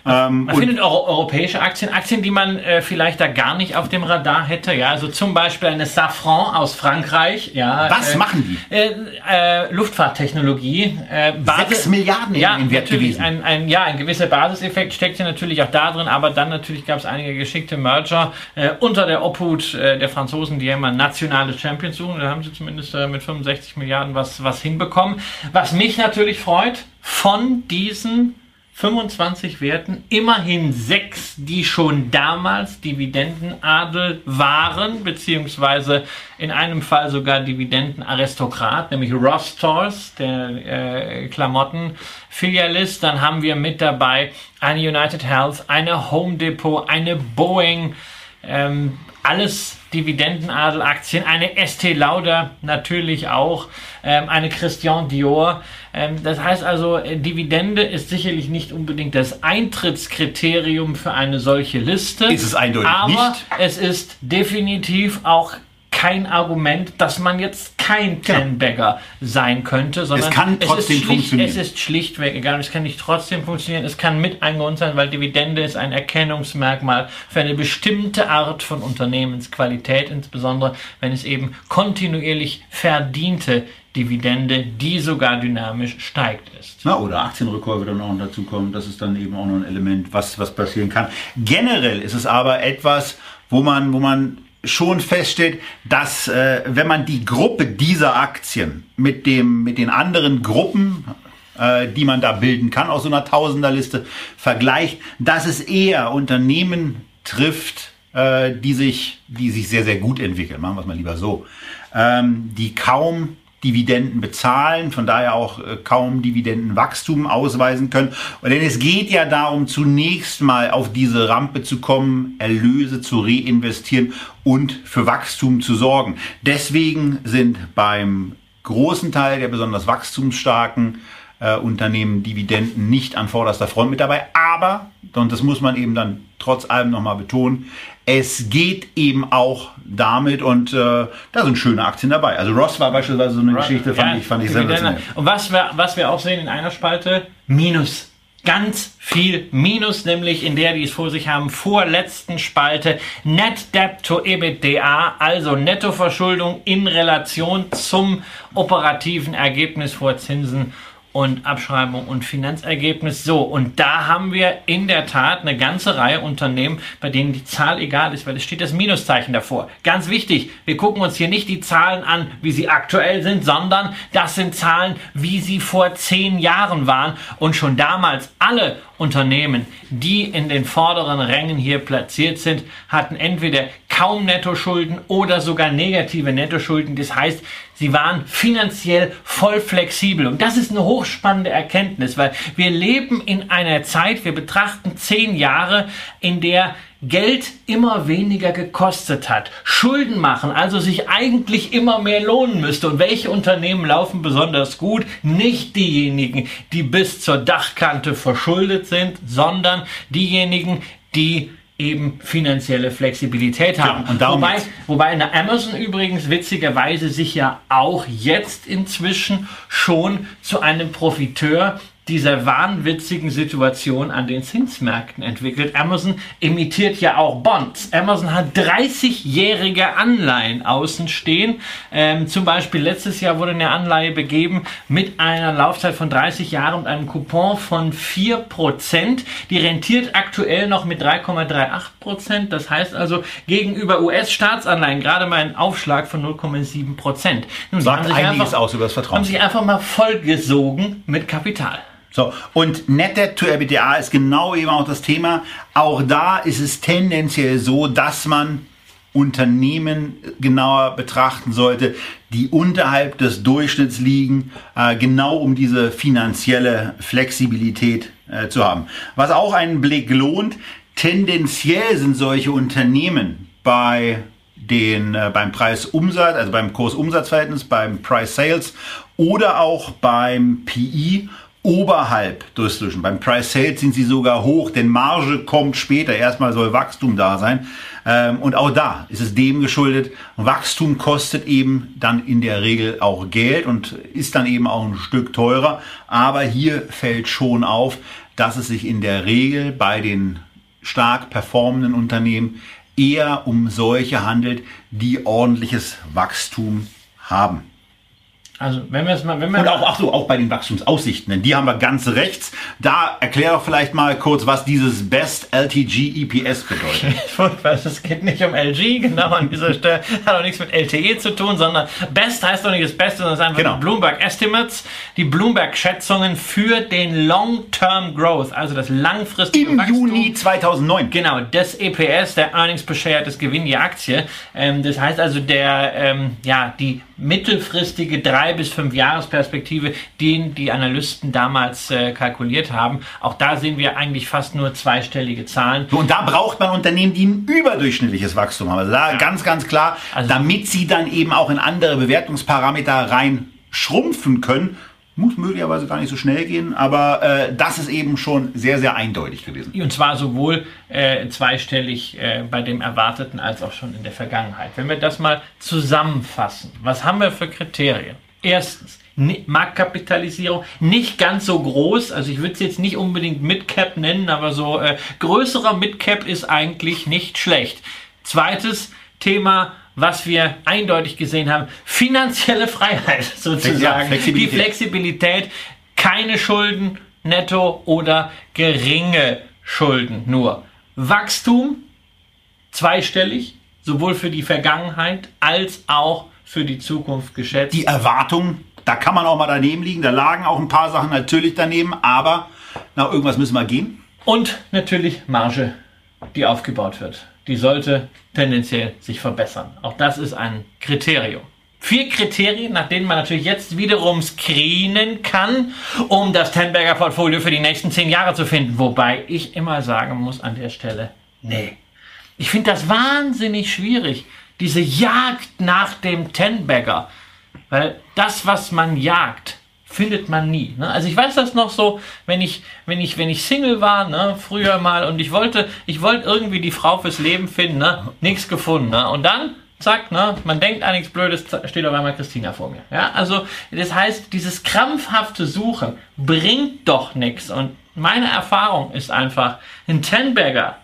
Speaker 2: Ähm, man findet auch europäische Aktien, Aktien, die man äh, vielleicht da gar nicht auf dem Radar hätte. Ja, also zum Beispiel eine Safran aus Frankreich. Ja,
Speaker 1: Was äh, machen die?
Speaker 2: Äh, äh Luftfahrttechnologie.
Speaker 1: Äh, Sechs Milliarden
Speaker 2: ja, in Wert gewesen. Ein, ein, ja, ein gewisser Basiseffekt steckt ja natürlich auch da drin, aber dann natürlich gab es einige geschickte Merger äh, unter der Obhut der Franzosen, die ja immer nationale Champions suchen. Da haben sie zumindest mit 65 Milliarden was, was hinbekommen. Was mich natürlich freut, von diesen 25 Werten, immerhin sechs, die schon damals Dividendenadel waren, beziehungsweise in einem Fall sogar Dividendenaristokrat, nämlich Ross Stores, der äh, Klamottenfilialist. Dann haben wir mit dabei eine United Health, eine Home Depot, eine Boeing, ähm, alles Dividendenadel-Aktien, eine Estee Lauder natürlich auch, ähm, eine Christian Dior. Ähm, das heißt also, äh, Dividende ist sicherlich nicht unbedingt das Eintrittskriterium für eine solche Liste.
Speaker 1: Ist es eindeutig
Speaker 2: aber
Speaker 1: nicht.
Speaker 2: es ist definitiv auch kein Argument, dass man jetzt kein genau. Ten-Bagger sein könnte, sondern
Speaker 1: es kann trotzdem
Speaker 2: es
Speaker 1: funktionieren.
Speaker 2: Es ist schlichtweg egal. Es kann nicht trotzdem funktionieren. Es kann mit ein Grund sein, weil Dividende ist ein Erkennungsmerkmal für eine bestimmte Art von Unternehmensqualität, insbesondere wenn es eben kontinuierlich verdiente Dividende, die sogar dynamisch steigt ist.
Speaker 1: Na, oder Aktienrückkäufe dann auch dazu kommen. Das ist dann eben auch noch ein Element, was, was passieren kann. Generell ist es aber etwas, wo man, wo man schon feststellt, dass äh, wenn man die Gruppe dieser Aktien mit, dem, mit den anderen Gruppen, äh, die man da bilden kann, aus so einer Tausenderliste vergleicht, dass es eher Unternehmen trifft, äh, die, sich, die sich sehr, sehr gut entwickeln. Machen wir es mal lieber so. Ähm, die kaum Dividenden bezahlen, von daher auch äh, kaum Dividendenwachstum ausweisen können. Und denn es geht ja darum, zunächst mal auf diese Rampe zu kommen, Erlöse zu reinvestieren und für Wachstum zu sorgen. Deswegen sind beim großen Teil der besonders wachstumsstarken äh, Unternehmen Dividenden nicht an vorderster Front mit dabei. Aber, und das muss man eben dann trotz allem nochmal betonen, es geht eben auch damit und äh, da sind schöne Aktien dabei. Also Ross war beispielsweise so eine Geschichte, fand ja, ich, fand ich sensationell.
Speaker 2: Und was wir, was wir auch sehen in einer Spalte, Minus. Ganz viel Minus, nämlich in der, die es vor sich haben, vorletzten Spalte Net Debt to EBITDA, also Nettoverschuldung in Relation zum operativen Ergebnis vor Zinsen und Abschreibung und Finanzergebnis. So, und da haben wir in der Tat eine ganze Reihe Unternehmen, bei denen die Zahl egal ist, weil es steht das Minuszeichen davor. Ganz wichtig, wir gucken uns hier nicht die Zahlen an, wie sie aktuell sind, sondern das sind Zahlen, wie sie vor zehn Jahren waren und schon damals alle Unternehmen, die in den vorderen Rängen hier platziert sind, hatten entweder kaum Nettoschulden oder sogar negative Nettoschulden. Das heißt, sie waren finanziell voll flexibel. Und das ist eine hochspannende Erkenntnis, weil wir leben in einer Zeit, wir betrachten zehn Jahre, in der Geld immer weniger gekostet hat. Schulden machen, also sich eigentlich immer mehr lohnen müsste. Und welche Unternehmen laufen besonders gut? Nicht diejenigen, die bis zur Dachkante verschuldet sind, sondern diejenigen, die eben finanzielle Flexibilität haben. Ja, und darum wobei, wobei eine Amazon übrigens witzigerweise sich ja auch jetzt inzwischen schon zu einem Profiteur dieser wahnwitzigen Situation an den Zinsmärkten entwickelt. Amazon imitiert ja auch Bonds. Amazon hat 30-jährige Anleihen außen stehen. Ähm, zum Beispiel letztes Jahr wurde eine Anleihe begeben mit einer Laufzeit von 30 Jahren und einem Coupon von 4%. Die rentiert aktuell noch mit 3,38%. Das heißt also gegenüber US-Staatsanleihen gerade mal einen Aufschlag von 0,7%.
Speaker 1: Nun, Sagt einiges einfach, aus über das Vertrauen.
Speaker 2: Haben sich einfach mal vollgesogen mit Kapital.
Speaker 1: So, und Net Debt to EBITDA ist genau eben auch das Thema. Auch da ist es tendenziell so, dass man Unternehmen genauer betrachten sollte, die unterhalb des Durchschnitts liegen, äh, genau um diese finanzielle Flexibilität äh, zu haben. Was auch einen Blick lohnt, tendenziell sind solche Unternehmen bei den äh, beim Preis-Umsatz, also beim Kurs-Umsatz-Verhältnis, beim Price-Sales oder auch beim PI oberhalb durchzwischen. Beim Price Sales sind sie sogar hoch, denn Marge kommt später. Erstmal soll Wachstum da sein. Ähm, und auch da ist es dem geschuldet. Wachstum kostet eben dann in der Regel auch Geld und ist dann eben auch ein Stück teurer. Aber hier fällt schon auf, dass es sich in der Regel bei den stark performenden Unternehmen eher um solche handelt, die ordentliches Wachstum haben.
Speaker 2: Also wenn wir es mal, wenn wir
Speaker 1: Und auch, ach so, auch bei den Wachstumsaussichten, denn die haben wir ganz rechts. Da erklär doch vielleicht mal kurz, was dieses Best LTG EPS bedeutet.
Speaker 2: Es geht nicht um LG, genau an dieser Stelle. Hat auch nichts mit LTE zu tun, sondern Best heißt doch nicht das Beste, sondern es ist einfach
Speaker 1: Genau.
Speaker 2: die Bloomberg Estimates, die Bloomberg-Schätzungen für den Long-Term Growth, also das langfristige
Speaker 1: Im
Speaker 2: Wachstum.
Speaker 1: Juni 2009.
Speaker 2: Genau, das EPS, der Earnings per Share, das Gewinn je Aktie. Ähm, das heißt also, der, ähm, ja, die mittelfristige drei bis fünf Jahresperspektive, den die Analysten damals äh, kalkuliert haben. Auch da sehen wir eigentlich fast nur zweistellige Zahlen.
Speaker 1: So, Und da braucht man Unternehmen, die ein überdurchschnittliches Wachstum haben. Also da ganz, ganz klar,
Speaker 2: Also-
Speaker 1: damit sie dann eben auch in andere Bewertungsparameter rein schrumpfen können. Muss möglicherweise gar nicht so schnell gehen, aber äh, das ist eben schon sehr, sehr eindeutig gewesen.
Speaker 2: Und zwar sowohl äh, zweistellig äh, bei dem Erwarteten als auch schon in der Vergangenheit. Wenn wir das mal zusammenfassen, was haben wir für Kriterien? Erstens, Marktkapitalisierung nicht ganz so groß, also ich würde es jetzt nicht unbedingt Midcap nennen, aber so äh, größerer Midcap ist eigentlich nicht schlecht. Zweites Thema, was wir eindeutig gesehen haben, finanzielle Freiheit sozusagen.
Speaker 1: Flexibilität.
Speaker 2: Die Flexibilität, keine Schulden netto oder geringe Schulden nur. Wachstum zweistellig, sowohl für die Vergangenheit als auch für die Zukunft geschätzt.
Speaker 1: Die Erwartung, da kann man auch mal daneben liegen. Da lagen auch ein paar Sachen natürlich daneben, aber nach irgendwas müssen wir gehen.
Speaker 2: Und natürlich Marge, die aufgebaut wird. Die sollte tendenziell sich verbessern. Auch das ist ein Kriterium. Vier Kriterien, nach denen man natürlich jetzt wiederum screenen kann, um das Tenberger Portfolio für die nächsten zehn Jahre zu finden. Wobei ich immer sagen muss an der Stelle, nee. Ich finde das wahnsinnig schwierig, diese Jagd nach dem Tenbagger. Weil das, was man jagt, findet man nie. Ne? Also ich weiß das noch so, wenn ich, wenn ich, wenn ich Single war, ne, früher mal, und ich wollte, ich wollte irgendwie die Frau fürs Leben finden, ne, nichts gefunden. Ne? Und dann, zack, ne, man denkt an nichts Blödes, steht auf einmal Christina vor mir. Ja? Also das heißt, dieses krampfhafte Suchen bringt doch nichts. Und meine Erfahrung ist einfach, ein Tenbagger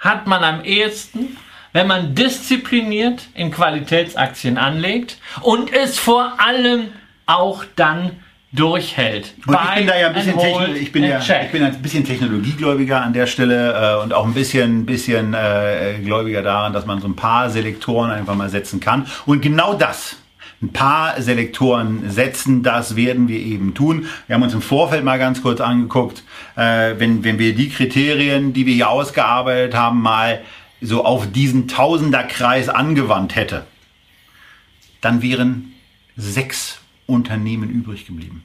Speaker 2: hat man am ehesten, wenn man diszipliniert in Qualitätsaktien anlegt und es vor allem auch dann durchhält.
Speaker 1: Und ich bin da ja ein bisschen, Techno ich bin ja, ich bin ein bisschen technologiegläubiger an der Stelle äh, und auch ein bisschen, bisschen äh, gläubiger daran, dass man so ein paar Selektoren einfach mal setzen kann. Und genau das, ein paar Selektoren setzen, das werden wir eben tun. Wir haben uns im Vorfeld mal ganz kurz angeguckt, äh, wenn, wenn wir die Kriterien, die wir hier ausgearbeitet haben, mal so auf diesen Tausenderkreis angewandt hätte, dann wären sechs Unternehmen übrig geblieben.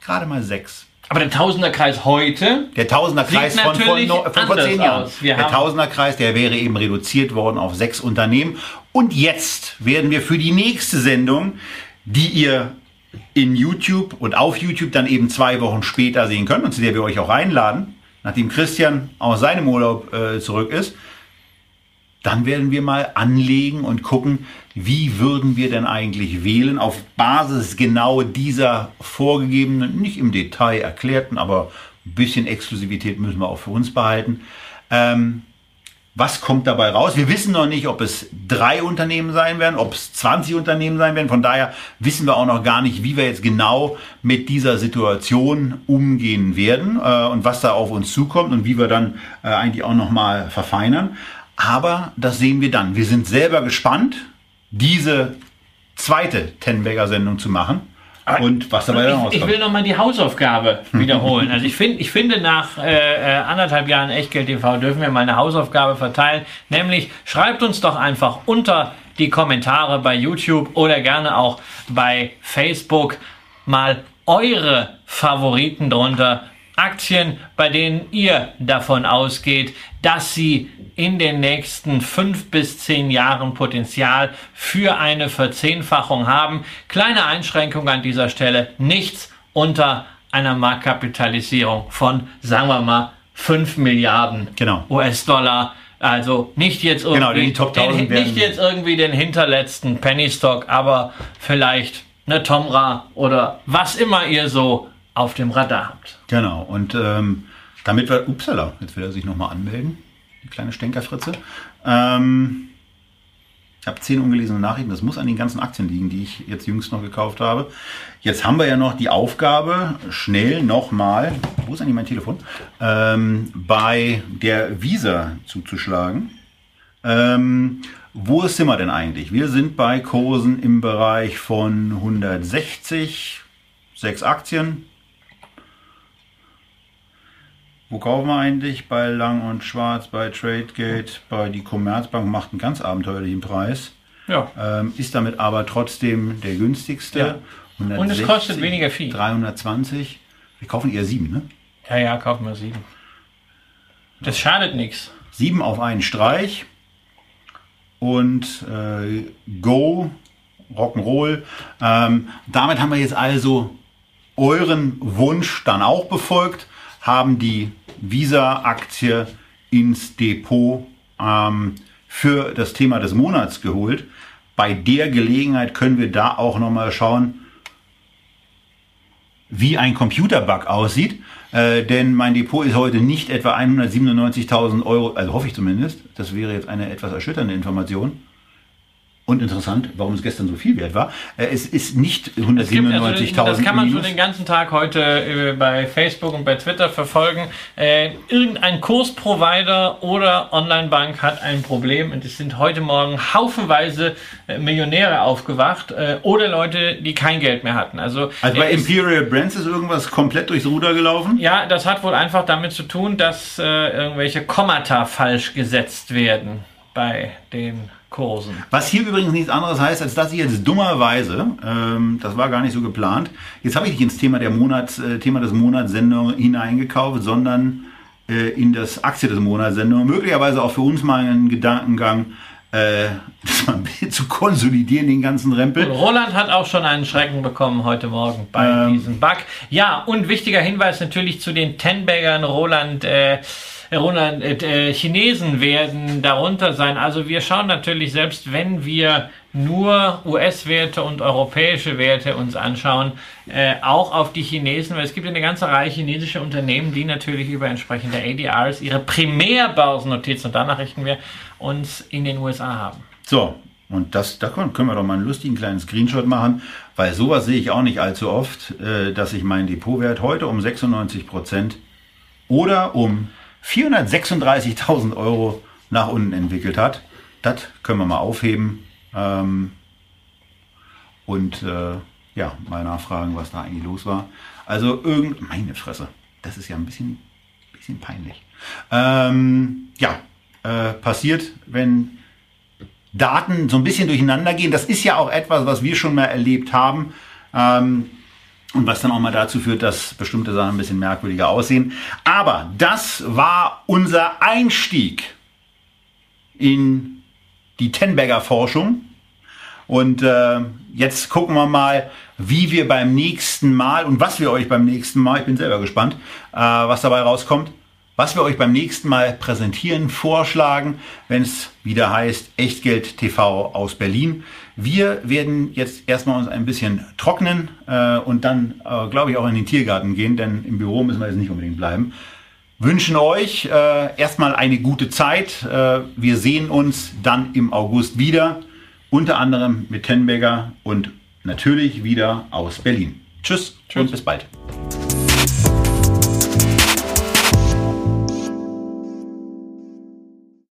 Speaker 1: Gerade mal sechs.
Speaker 2: Aber der Tausenderkreis heute,
Speaker 1: Der Tausenderkreis von, von, von vor zehn Jahren. Der Tausenderkreis, der wäre eben reduziert worden auf sechs Unternehmen. Und jetzt werden wir für die nächste Sendung, die ihr in YouTube und auf YouTube dann eben zwei Wochen später sehen könnt und zu der wir euch auch einladen, nachdem Christian aus seinem Urlaub äh, zurück ist, dann werden wir mal anlegen und gucken, wie würden wir denn eigentlich wählen auf Basis genau dieser vorgegebenen, nicht im Detail erklärten, aber ein bisschen Exklusivität müssen wir auch für uns behalten. Ähm, was kommt dabei raus? Wir wissen noch nicht, ob es drei Unternehmen sein werden, ob es 20 Unternehmen sein werden. Von daher wissen wir auch noch gar nicht, wie wir jetzt genau mit dieser Situation umgehen werden äh, und was da auf uns zukommt und wie wir dann äh, eigentlich auch noch mal verfeinern. Aber das sehen wir dann. Wir sind selber gespannt, diese zweite Tenbagger-Sendung zu machen und was dabei dann
Speaker 2: ich, ich
Speaker 1: rauskommt.
Speaker 2: will nochmal die Hausaufgabe wiederholen. Also ich finde, ich finde nach äh, äh, anderthalb Jahren Echtgeld TV dürfen wir mal eine Hausaufgabe verteilen. Nämlich schreibt uns doch einfach unter die Kommentare bei YouTube oder gerne auch bei Facebook mal eure Favoriten drunter. Aktien, bei denen ihr davon ausgeht, dass sie in den nächsten fünf bis zehn Jahren Potenzial für eine Verzehnfachung haben. Kleine Einschränkung an dieser Stelle, nichts unter einer Marktkapitalisierung von, sagen wir mal, 5 Milliarden
Speaker 1: Genau.
Speaker 2: US-Dollar. Also nicht jetzt irgendwie,
Speaker 1: Genau, Top 1000
Speaker 2: den, nicht jetzt irgendwie den hinterletzten Penny Stock, aber vielleicht eine Tomra oder was immer ihr so auf dem Radar habt.
Speaker 1: Genau. Und ähm, damit wir, upsala, jetzt will er sich nochmal anmelden, die kleine Stänkerfritze. Ähm, ich habe zehn ungelesene Nachrichten. Das muss an den ganzen Aktien liegen, die ich jetzt jüngst noch gekauft habe. Jetzt haben wir ja noch die Aufgabe, schnell nochmal, wo ist eigentlich mein Telefon, ähm, bei der Visa zuzuschlagen. Ähm, wo sind wir denn eigentlich? Wir sind bei Kursen im Bereich von 160, sechs Aktien. Wo kaufen wir eigentlich? Bei Lang und Schwarz, bei Tradegate, bei die Commerzbank macht einen ganz abenteuerlichen Preis.
Speaker 2: Ja.
Speaker 1: Ähm, ist damit aber trotzdem der günstigste.
Speaker 2: Ja. Und es kostet weniger viel.
Speaker 1: 320. Wir kaufen eher sieben, ne?
Speaker 2: Ja, ja, kaufen wir sieben. Das schadet nichts.
Speaker 1: Sieben auf einen Streich. Und äh, Go, Rock'n'Roll. Ähm, damit haben wir jetzt also euren Wunsch dann auch befolgt, haben die Visa-Aktie ins Depot ähm, für das Thema des Monats geholt. Bei der Gelegenheit können wir da auch nochmal schauen, wie ein Computerbug aussieht. Äh, denn mein Depot ist heute nicht etwa 197.000 Euro, also hoffe ich zumindest. Das wäre jetzt eine etwas erschütternde Information. Und interessant, warum es gestern so viel wert war. Äh, es ist nicht
Speaker 2: Es gibt, also,
Speaker 1: 197.000
Speaker 2: das kann man schon den ganzen Tag heute äh, bei Facebook und bei Twitter verfolgen. Äh, irgendein Kursprovider oder Onlinebank hat ein Problem und es sind heute Morgen haufenweise Millionäre aufgewacht äh, oder Leute, die kein Geld mehr hatten. Also,
Speaker 1: Also bei Imperial Brands ist irgendwas komplett durchs Ruder gelaufen.
Speaker 2: ja, das hat wohl einfach damit zu tun, dass äh, irgendwelche Kommata falsch gesetzt werden bei den Kursen.
Speaker 1: Was hier übrigens nichts anderes heißt, als dass ich jetzt dummerweise, ähm, das war gar nicht so geplant, jetzt habe ich nicht ins Thema der Monats, äh, Thema des Monats Sendung hineingekauft, sondern äh, in das Aktie des Monats Sendung. Möglicherweise auch für uns mal einen Gedankengang, äh, das mal ein bisschen zu konsolidieren, den ganzen Rempel.
Speaker 2: Roland hat auch schon einen Schrecken bekommen heute Morgen bei
Speaker 1: Ähm.
Speaker 2: diesem Bug. Ja, und wichtiger Hinweis natürlich zu den Tenbaggern. Roland, äh, Roland äh, äh, Chinesen werden darunter sein. Also wir schauen natürlich, selbst wenn wir nur US-Werte und europäische Werte uns anschauen, äh, auch auf die Chinesen, weil es gibt eine ganze Reihe chinesische Unternehmen, die natürlich über entsprechende ADRs ihre Primärbörsennotizen, und danach richten wir uns in den USA haben.
Speaker 1: So, und das, da können wir doch mal einen lustigen kleinen Screenshot machen, weil sowas sehe ich auch nicht allzu oft, äh, dass sich mein Depotwert heute um 96 Prozent oder um 436.000 Euro nach unten entwickelt hat. Das können wir mal aufheben ähm, und äh, ja, mal nachfragen, was da eigentlich los war. Also irgend, meine Fresse, das ist ja ein bisschen, bisschen peinlich. Ähm, ja, äh, passiert, wenn Daten so ein bisschen durcheinander gehen. Das ist ja auch etwas, was wir schon mal erlebt haben. Ähm, und was dann auch mal dazu führt, dass bestimmte Sachen ein bisschen merkwürdiger aussehen. Aber das war unser Einstieg in die Tenbagger Forschung. Und äh, jetzt gucken wir mal, wie wir beim nächsten Mal und was wir euch beim nächsten Mal, ich bin selber gespannt, äh, was dabei rauskommt, was wir euch beim nächsten Mal präsentieren, vorschlagen, wenn es wieder heißt Echtgeld TV aus Berlin. Wir werden jetzt erstmal uns ein bisschen trocknen äh, und dann, äh, glaube ich, auch in den Tiergarten gehen, denn im Büro müssen wir jetzt nicht unbedingt bleiben. Wünschen euch äh, erstmal eine gute Zeit. Äh, wir sehen uns dann im August wieder, unter anderem mit Tenberger und natürlich wieder aus Berlin. Tschüss, und bis bald.